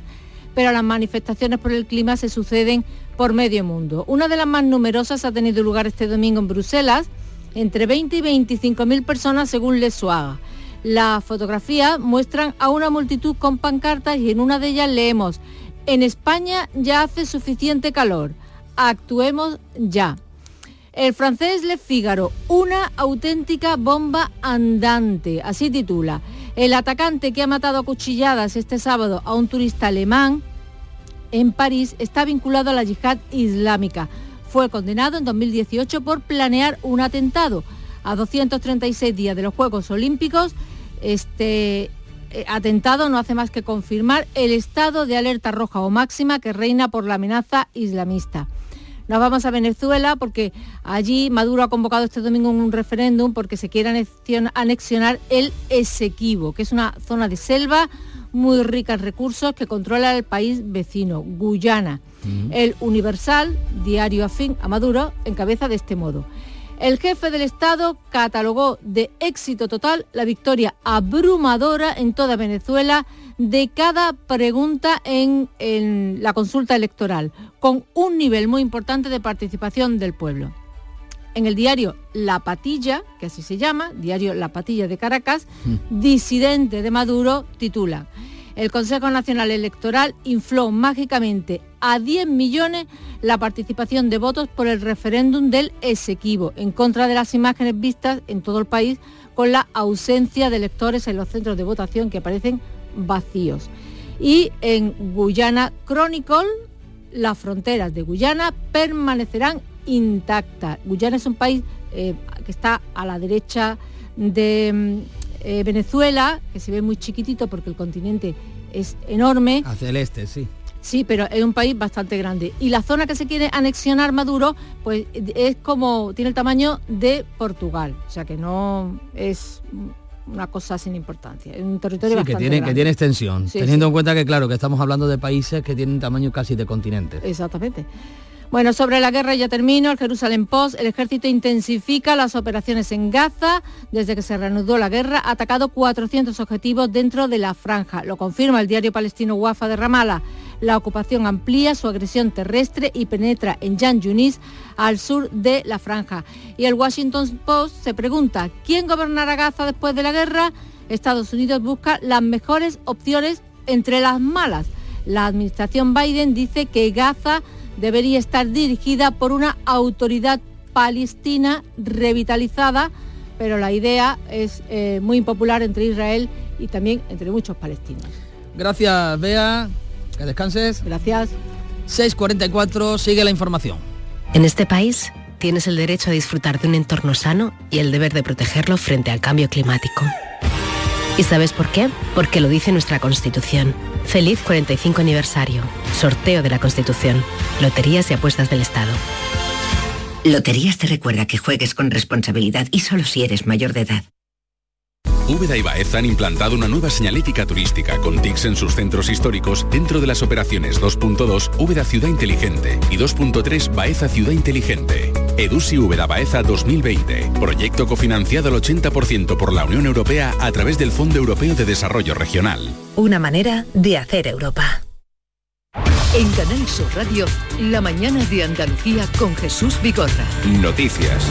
pero las manifestaciones por el clima se suceden por medio mundo. Una de las más numerosas ha tenido lugar este domingo en Bruselas, entre 20 y 25 mil personas según Le Suaga. Las fotografías muestran a una multitud con pancartas y en una de ellas leemos, en España ya hace suficiente calor, actuemos ya. El francés Le Figaro, una auténtica bomba andante, así titula. El atacante que ha matado a cuchilladas este sábado a un turista alemán en París está vinculado a la yihad islámica. Fue condenado en 2018 por planear un atentado. A 236 días de los Juegos Olímpicos, este eh, atentado no hace más que confirmar el estado de alerta roja o máxima que reina por la amenaza islamista. Nos vamos a Venezuela porque allí Maduro ha convocado este domingo un referéndum porque se quiere anexionar el Esequibo, que es una zona de selva muy rica en recursos que controla el país vecino, Guyana. El Universal, diario afín a Maduro, encabeza de este modo. El jefe del Estado catalogó de éxito total la victoria abrumadora en toda Venezuela de cada pregunta en, en, la consulta electoral, con un nivel muy importante de participación del pueblo. En el diario La Patilla, que así se llama, diario La Patilla de Caracas, mm. disidente de Maduro, titula, el Consejo Nacional Electoral infló mágicamente a 10 millones la participación de votos por el referéndum del Esequibo, en contra de las imágenes vistas en todo el país con la ausencia de electores en los centros de votación que aparecen vacíos. Y en Guyana Chronicle, las fronteras de Guyana permanecerán intacta. Guyana es un país eh, que está a la derecha de mm, eh, Venezuela, que se ve muy chiquitito porque el continente es enorme. Hacia el este, sí. Sí, pero es un país bastante grande. Y la zona que se quiere anexionar Maduro, pues es como, tiene el tamaño de Portugal. O sea que no es una cosa sin importancia. Es un territorio sí, que tiene, que tiene extensión. teniendo en cuenta que, claro, que estamos hablando de países que tienen tamaño casi de continentes. Exactamente. Bueno, sobre la guerra ya termino. El Jerusalén Post, el ejército intensifica las operaciones en Gaza. Desde que se reanudó la guerra, ha atacado 400 objetivos dentro de la franja. Lo confirma el diario palestino Wafa de Ramallah. La ocupación amplía su agresión terrestre y penetra en Jan Yunis, al sur de la franja. Y el Washington Post se pregunta, ¿quién gobernará Gaza después de la guerra? Estados Unidos busca las mejores opciones entre las malas. La administración Biden dice que Gaza debería estar dirigida por una autoridad palestina revitalizada, pero la idea es eh, muy impopular entre Israel y también entre muchos palestinos. Gracias, Bea. Que descanses. Gracias. 6.44, sigue la información. En este país tienes el derecho a disfrutar de un entorno sano y el deber de protegerlo frente al cambio climático. ¿Y sabes por qué? Porque lo dice nuestra Constitución. Feliz 45 aniversario. Sorteo de la Constitución. Loterías y apuestas del Estado. Loterías te recuerda que juegues con responsabilidad y solo si eres mayor de edad. Úbeda y Baeza han implantado una nueva señalética turística con TICs en sus centros históricos dentro de las operaciones 2.2 Úbeda Ciudad Inteligente y 2.3 Baeza Ciudad Inteligente. EDUSI Úbeda Baeza 2020. Proyecto cofinanciado al 80% por la Unión Europea a través del Fondo Europeo de Desarrollo Regional. Una manera de hacer Europa. En Canal Sur Radio, la mañana de Andalucía con Jesús Bigorra. Noticias.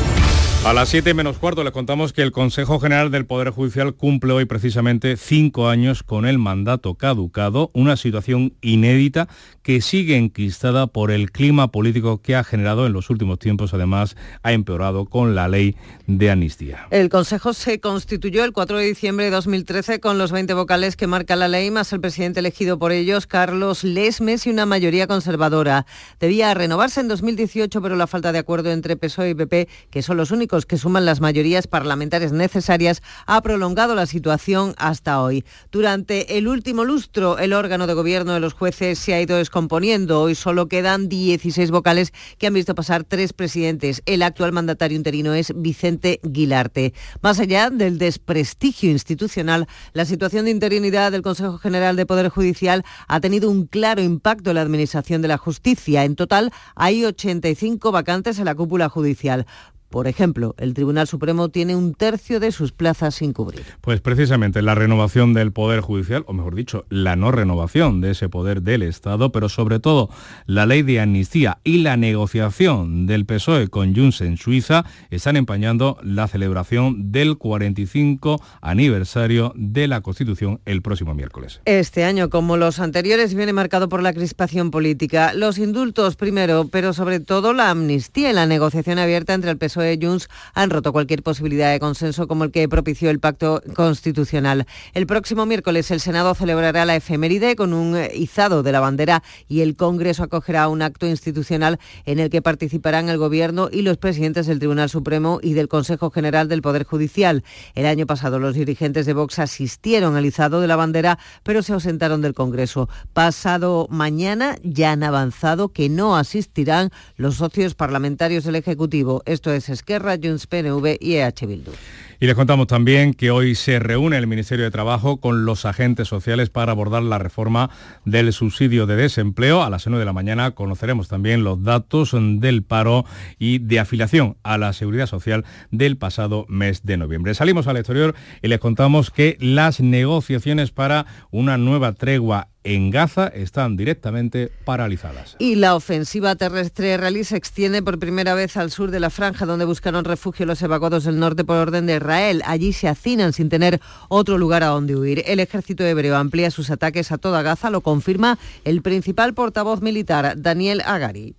A las 7 menos cuarto les contamos que el Consejo General del Poder Judicial cumple hoy precisamente cinco años con el mandato caducado, una situación inédita que sigue enquistada por el clima político que ha generado en los últimos tiempos, además ha empeorado con la ley de amnistía. El Consejo se constituyó el 4 de diciembre de 2013 con los 20 vocales que marca la ley, más el presidente elegido por ellos, Carlos Lesmes, y una mayoría conservadora. Debía renovarse en 2018, pero la falta de acuerdo entre PSOE y PP, que son los únicos que suman las mayorías parlamentarias necesarias, ha prolongado la situación hasta hoy. Durante el último lustro, el órgano de gobierno de los jueces se ha ido descomponiendo. Hoy solo quedan 16 vocales que han visto pasar tres presidentes. El actual mandatario interino es Vicente Guilarte. Más allá del desprestigio institucional, la situación de interinidad del Consejo General de Poder Judicial ha tenido un claro impacto en la Administración de la Justicia. En total, hay 85 vacantes en la cúpula judicial. Por ejemplo, el Tribunal Supremo tiene un tercio de sus plazas sin cubrir. Pues precisamente la renovación del Poder Judicial, o mejor dicho, la no renovación de ese poder del Estado, pero sobre todo la ley de amnistía y la negociación del PSOE con Junts en Suiza están empañando la celebración del 45 aniversario de la Constitución el próximo miércoles. Este año, como los anteriores, viene marcado por la crispación política. Los indultos primero, pero sobre todo la amnistía y la negociación abierta entre el PSOE PSOE Junts han roto cualquier posibilidad de consenso como el que propició el pacto constitucional. El próximo miércoles el Senado celebrará la efeméride con un izado de la bandera y el Congreso acogerá un acto institucional en el que participarán el Gobierno y los presidentes del Tribunal Supremo y del Consejo General del Poder Judicial. El año pasado los dirigentes de Vox asistieron al izado de la bandera, pero se ausentaron del Congreso. Pasado mañana ya han avanzado que no asistirán los socios parlamentarios del Ejecutivo. Esto es Esquerra, Junts, PNV y EH Bildu. Y les contamos también que hoy se reúne el Ministerio de Trabajo con los agentes sociales para abordar la reforma del subsidio de desempleo. A las 9 de la mañana conoceremos también los datos del paro y de afiliación a la seguridad social del pasado mes de noviembre. Salimos al exterior y les contamos que las negociaciones para una nueva tregua en Gaza están directamente paralizadas. Y la ofensiva terrestre israelí se extiende por primera vez al sur de la franja, donde buscaron refugio los evacuados del norte por orden de Israel. Allí se hacinan sin tener otro lugar a donde huir. El ejército hebreo amplía sus ataques a toda Gaza, lo confirma el principal portavoz militar, Daniel Agari.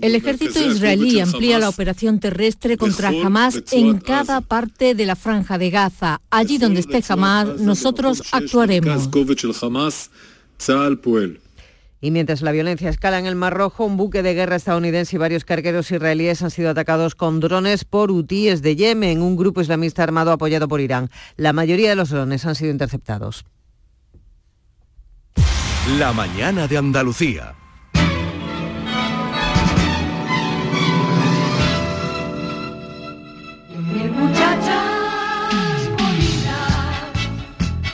El ejército israelí amplía la operación terrestre contra Hamas en cada parte de la franja de Gaza. Allí donde esté Hamas, nosotros actuaremos. Y mientras la violencia escala en el Mar Rojo, un buque de guerra estadounidense y varios cargueros israelíes han sido atacados con drones por hutíes de Yemen, un grupo islamista armado apoyado por Irán. La mayoría de los drones han sido interceptados. La mañana de Andalucía.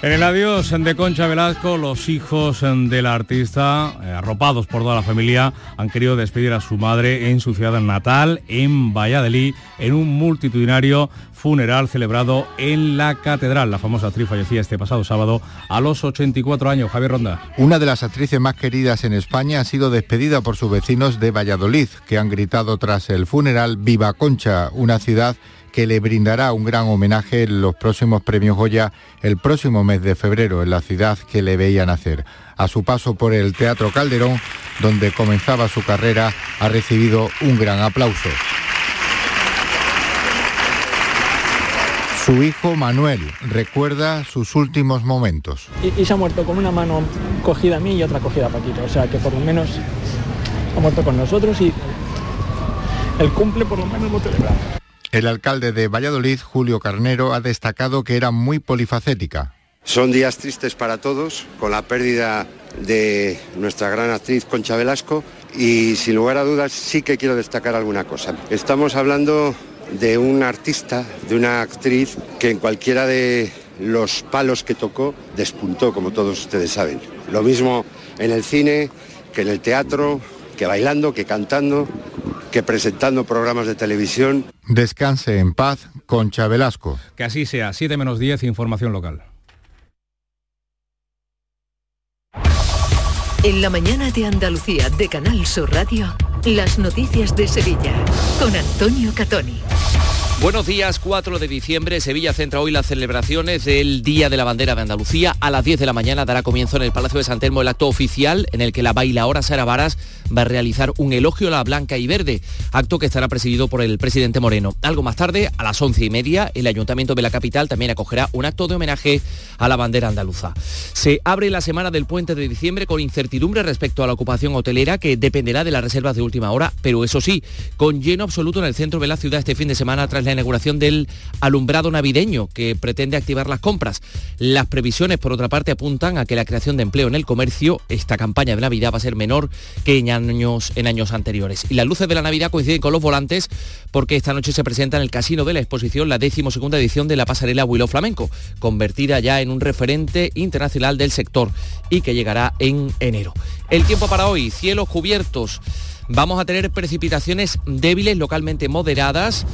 En el adiós de Concha Velasco, los hijos del artista, eh, arropados por toda la familia, han querido despedir a su madre en su ciudad natal, en Valladolid, en un multitudinario funeral celebrado en la catedral. La famosa actriz fallecía este pasado sábado a los 84 años. Javier Ronda. Una de las actrices más queridas en España ha sido despedida por sus vecinos de Valladolid, que han gritado tras el funeral Viva Concha, una ciudad que le brindará un gran homenaje en los próximos premios Goya el próximo mes de febrero en la ciudad que le veía nacer. A su paso por el Teatro Calderón, donde comenzaba su carrera, ha recibido un gran aplauso. Su hijo Manuel recuerda sus últimos momentos. Y, se ha muerto con una mano cogida a mí y otra cogida a Paquito. O sea que por lo menos ha muerto con nosotros y el cumple por lo menos lo celebramos. El alcalde de Valladolid, Julio Carnero, ha destacado que era muy polifacética. Son días tristes para todos, con la pérdida de nuestra gran actriz Concha Velasco y sin lugar a dudas sí que quiero destacar alguna cosa. Estamos hablando de un artista, de una actriz que en cualquiera de los palos que tocó despuntó, como todos ustedes saben. Lo mismo en el cine, que en el teatro, que bailando, que cantando, que presentando programas de televisión. Descanse en paz, Concha Velasco. Que así sea, 7 menos 10, información local. En la mañana de Andalucía de Canal Sur Radio, las noticias de Sevilla con Antonio Catoni. Buenos días, 4 de diciembre. Sevilla centra hoy las celebraciones del Día de la Bandera de Andalucía. A las 10 de la mañana dará comienzo en el Palacio de San Telmo el acto oficial en el que la bailaora Sara Varas va a realizar un elogio a la blanca y verde, acto que estará presidido por el presidente Moreno. Algo más tarde, a las 11 y media, el Ayuntamiento de la capital también acogerá un acto de homenaje a la bandera andaluza. Se abre la semana del puente de diciembre con incertidumbre respecto a la ocupación hotelera que dependerá de las reservas de última hora, pero eso sí, con lleno absoluto en el centro de la ciudad este fin de semana tras la inauguración del alumbrado navideño que pretende activar las compras. Las previsiones, por otra parte, apuntan a que la creación de empleo en el comercio, esta campaña de Navidad va a ser menor que en años, en años anteriores. Y las luces de la Navidad coinciden con los volantes porque esta noche se presenta en el Casino de la Exposición la segunda edición de la pasarela Willow Flamenco, convertida ya en un referente internacional del sector y que llegará en enero. El tiempo para hoy, cielos cubiertos. Vamos a tener precipitaciones débiles, localmente moderadas,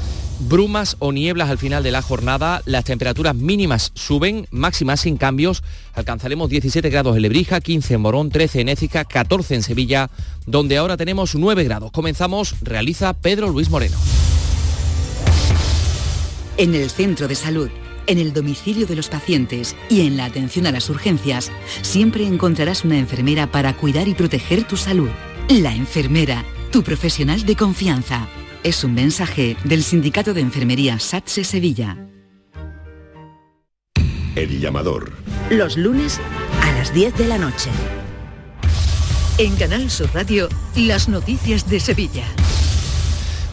brumas o nieblas al final de la jornada. Las temperaturas mínimas suben, máximas sin cambios. Alcanzaremos 17 grados en Lebrija, 15 en Morón, 13 en Écija, 14 en Sevilla, donde ahora tenemos 9 grados. Comenzamos, realiza Pedro Luis Moreno. En el centro de salud en el domicilio de los pacientes y en la atención a las urgencias, siempre encontrarás una enfermera para cuidar y proteger tu salud. La enfermera, tu profesional de confianza. Es un mensaje del Sindicato de Enfermería SATSE Sevilla. El llamador. Los lunes a las 10 de la noche. En Canal Sur Radio, las noticias de Sevilla.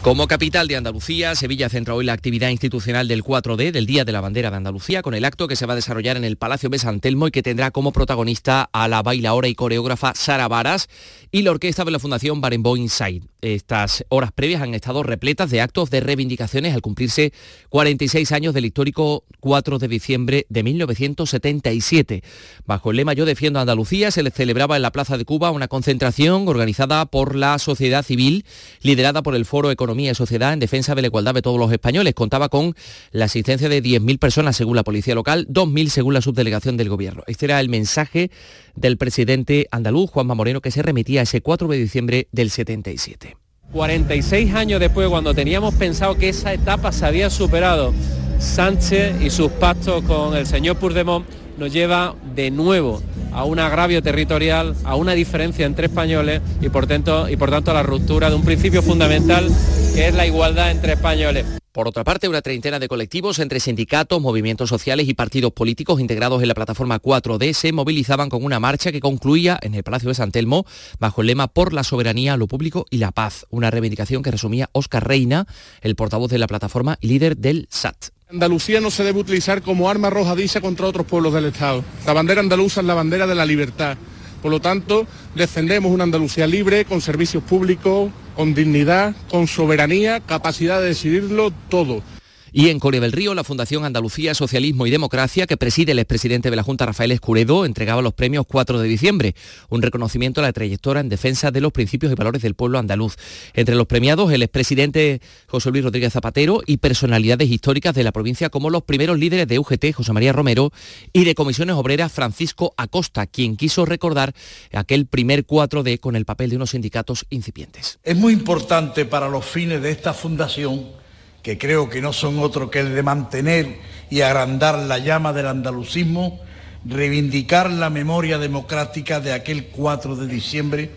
Como capital de Andalucía, Sevilla centra hoy la actividad institucional del 4D, del Día de la Bandera de Andalucía, con el acto que se va a desarrollar en el Palacio de San Telmo y que tendrá como protagonista a la bailaora y coreógrafa Sara Varas y la orquesta de la Fundación Barenboim Inside. Estas horas previas han estado repletas de actos de reivindicaciones al cumplirse 46 años del histórico 4 de diciembre de 1977. Bajo el lema Yo defiendo Andalucía se le celebraba en la Plaza de Cuba una concentración organizada por la sociedad civil, liderada por el Foro Economía y Sociedad en defensa de la igualdad de todos los españoles. Contaba con la asistencia de 10.000 personas según la Policía Local, 2.000 según la subdelegación del Gobierno. Este era el mensaje del presidente andaluz, Juanma Moreno, que se remitía ese 4 de diciembre del 77. 46 años después, cuando teníamos pensado que esa etapa se había superado, Sánchez y sus pactos con el señor Puigdemont nos lleva de nuevo a un agravio territorial, a una diferencia entre españoles y por tanto, y por tanto a la ruptura de un principio fundamental que es la igualdad entre españoles. Por otra parte, una treintena de colectivos entre sindicatos, movimientos sociales y partidos políticos integrados en la plataforma 4D se movilizaban con una marcha que concluía en el Palacio de San Telmo bajo el lema Por la soberanía, lo público y la paz, una reivindicación que resumía Óscar Reina, el portavoz de la plataforma y líder del SAT. Andalucía no se debe utilizar como arma arrojadiza contra otros pueblos del Estado. La bandera andaluza es la bandera de la libertad. Por lo tanto, defendemos una Andalucía libre, con servicios públicos, con dignidad, con soberanía, capacidad de decidirlo todo. Y en Corea del Río, la Fundación Andalucía Socialismo y Democracia, que preside el expresidente de la Junta Rafael Escuredo, entregaba los premios 4 de diciembre, un reconocimiento a la trayectoria en defensa de los principios y valores del pueblo andaluz. Entre los premiados, el expresidente José Luis Rodríguez Zapatero y personalidades históricas de la provincia como los primeros líderes de UGT, José María Romero, y de Comisiones Obreras, Francisco Acosta, quien quiso recordar aquel primer 4D con el papel de unos sindicatos incipientes. Es muy importante para los fines de esta fundación que creo que no son otro que el de mantener y agrandar la llama del andalucismo, reivindicar la memoria democrática de aquel 4 de diciembre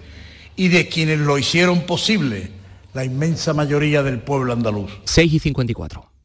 y de quienes lo hicieron posible, la inmensa mayoría del pueblo andaluz. 6 y 54.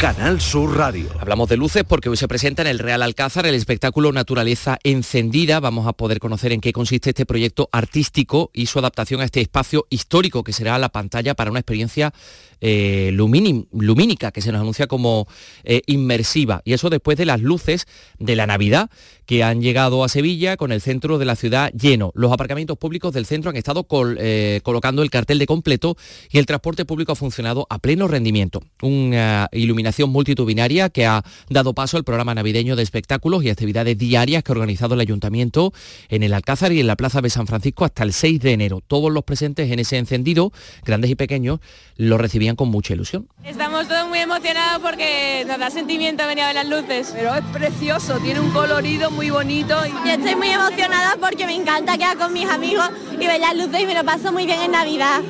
Canal Sur Radio. Hablamos de luces porque hoy se presenta en el Real Alcázar el espectáculo Naturaleza Encendida. Vamos a poder conocer en qué consiste este proyecto artístico y su adaptación a este espacio histórico que será la pantalla para una experiencia eh, lumínica que se nos anuncia como eh, inmersiva. Y eso después de las luces de la Navidad que han llegado a Sevilla con el centro de la ciudad lleno. Los aparcamientos públicos del centro han estado eh, colocando el cartel de completo y el transporte público ha funcionado a pleno rendimiento. Una iluminación multitudinaria que ha dado paso al programa navideño de espectáculos y actividades diarias que ha organizado el ayuntamiento en el Alcázar y en la Plaza de San Francisco hasta el 6 de enero. Todos los presentes en ese encendido, grandes y pequeños, lo recibían con mucha ilusión. Estamos todos muy emocionados porque nos da sentimiento venir a ver las luces. Pero es precioso, tiene un colorido muy bonito. Y... Yo estoy muy emocionada porque me encanta quedar con mis amigos y ver las luces y me lo paso muy bien en Navidad.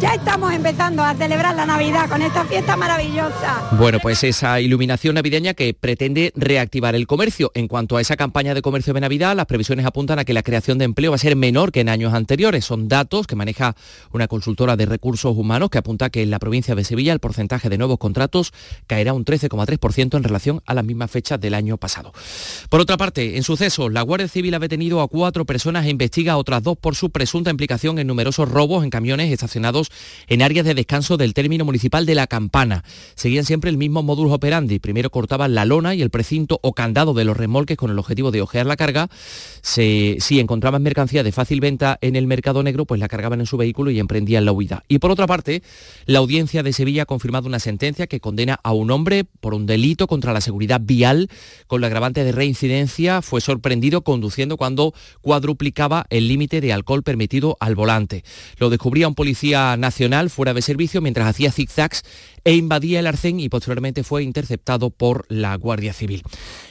Ya estamos empezando a celebrar la Navidad con esta fiesta maravillosa. Bueno, pues esa iluminación navideña que pretende reactivar el comercio. En cuanto a esa campaña de comercio de Navidad, las previsiones apuntan a que la creación de empleo va a ser menor que en años anteriores. Son datos que maneja una consultora de recursos humanos que apunta que en la provincia de Sevilla el porcentaje de nuevos contratos caerá un 13,3% en relación a las mismas fechas del año pasado. Por otra parte, en sucesos, la Guardia Civil ha detenido a cuatro personas e investiga a otras dos por su presunta implicación en numerosos robos en camiones estacionados en áreas de descanso del término municipal de La Campana. Seguían siempre el mismo modus operandi. Primero cortaban la lona y el precinto o candado de los remolques con el objetivo de ojear la carga. si encontraban mercancía de fácil venta en el mercado negro, pues la cargaban en su vehículo y emprendían la huida. Y por otra parte, la audiencia de Sevilla ha confirmado una sentencia que condena a un hombre por un delito contra la seguridad vial con la agravante de reincidencia. Fue sorprendido conduciendo cuando cuadruplicaba el límite de alcohol permitido al volante. Lo descubría un policía nacional fuera de servicio mientras hacía zigzags e invadía el arcén y posteriormente fue interceptado por la Guardia Civil.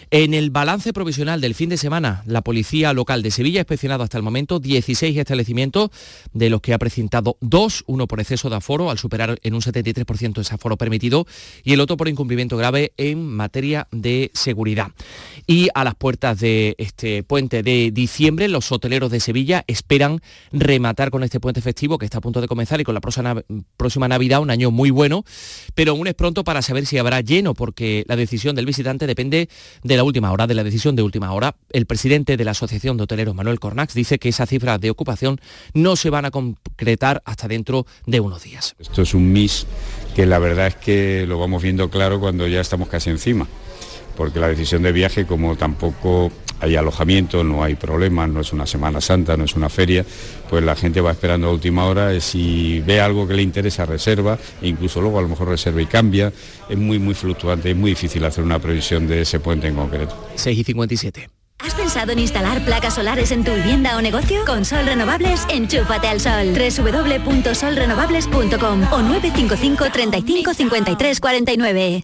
En el balance provisional del fin de semana, la Policía Local de Sevilla ha inspeccionado hasta el momento 16 establecimientos, de los que ha precintado dos, uno por exceso de aforo, al superar en un 73% ese aforo permitido, y el otro por incumplimiento grave en materia de seguridad. Y a las puertas de este puente de diciembre, los hoteleros de Sevilla esperan rematar con este puente festivo que está a punto de comenzar y con la próxima, Navidad un año muy bueno, pero aún es pronto para saber si habrá lleno, porque la decisión del visitante depende de la última hora, de la decisión de última hora. El presidente de la Asociación de Hoteleros, Manuel Cornax, dice que esas cifras de ocupación no se van a concretar hasta dentro de unos días. Esto es un MIS que la verdad es que lo vamos viendo claro cuando ya estamos casi encima, porque la decisión de viaje, como tampoco hay alojamiento, no hay problemas, no es una Semana Santa, no es una feria, pues la gente va esperando a última hora, si ve algo que le interesa reserva, e incluso luego a lo mejor reserva y cambia, es muy muy fluctuante, es muy difícil hacer una previsión de ese puente en concreto. 6 y 57. ¿Has pensado en instalar placas solares en tu vivienda o negocio? Con Sol Renovables, enchúfate al sol. www.solrenovables.com o 955 35 53 49.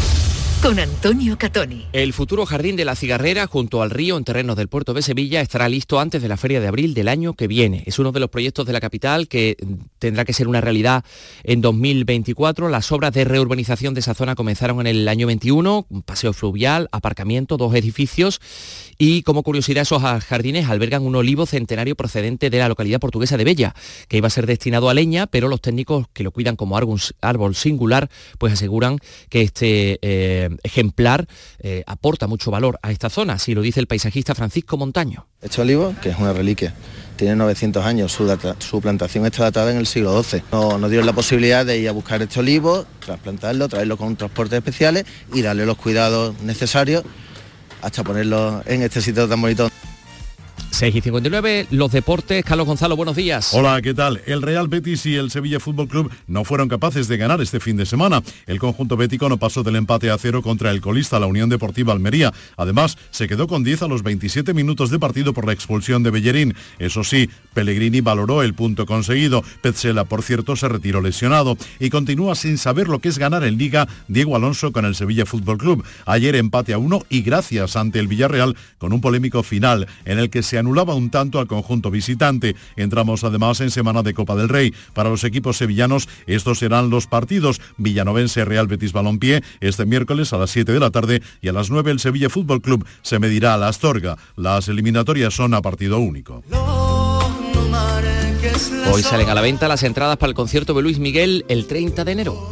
Con Antonio Catoni. El futuro jardín de la cigarrera junto al río en terrenos del puerto de Sevilla estará listo antes de la feria de abril del año que viene. Es uno de los proyectos de la capital que tendrá que ser una realidad en 2024. Las obras de reurbanización de esa zona comenzaron en el año 21, un paseo fluvial, aparcamiento, dos edificios y como curiosidad esos jardines albergan un olivo centenario procedente de la localidad portuguesa de Bella, que iba a ser destinado a leña, pero los técnicos que lo cuidan como árbol singular, pues aseguran que este eh, ejemplar eh, aporta mucho valor a esta zona, así lo dice el paisajista Francisco Montaño. Este olivo, que es una reliquia, tiene 900 años, su, plantación está datada en el siglo XII. Nos no dio la posibilidad de ir a buscar este olivo, trasplantarlo, traerlo con transportes especiales y darle los cuidados necesarios hasta ponerlo en este sitio tan bonito. 6 y 59, los deportes. Carlos Gonzalo, buenos días. Hola, ¿qué tal? El Real Betis y el Sevilla Fútbol Club no fueron capaces de ganar este fin de semana. El conjunto bético no pasó del empate a cero contra el colista, la Unión Deportiva Almería. Además, se quedó con 10 a los 27 minutos de partido por la expulsión de Bellerín. Eso sí, Pellegrini valoró el punto conseguido. Petzela, por cierto, se retiró lesionado y continúa sin saber lo que es ganar en Liga Diego Alonso con el Sevilla Fútbol Club. Ayer empate a uno y gracias ante el Villarreal con un polémico final en el que se anulaba un tanto al conjunto visitante. Entramos además en semana de Copa del Rey. Para los equipos sevillanos estos serán los partidos Villanovense Real Betis Balompié este miércoles a las 7 de la tarde y a las 9 el Sevilla Fútbol Club se medirá a la Astorga. Las eliminatorias son a partido único. Hoy salen a la venta las entradas para el concierto de Luis Miguel el 30 de enero.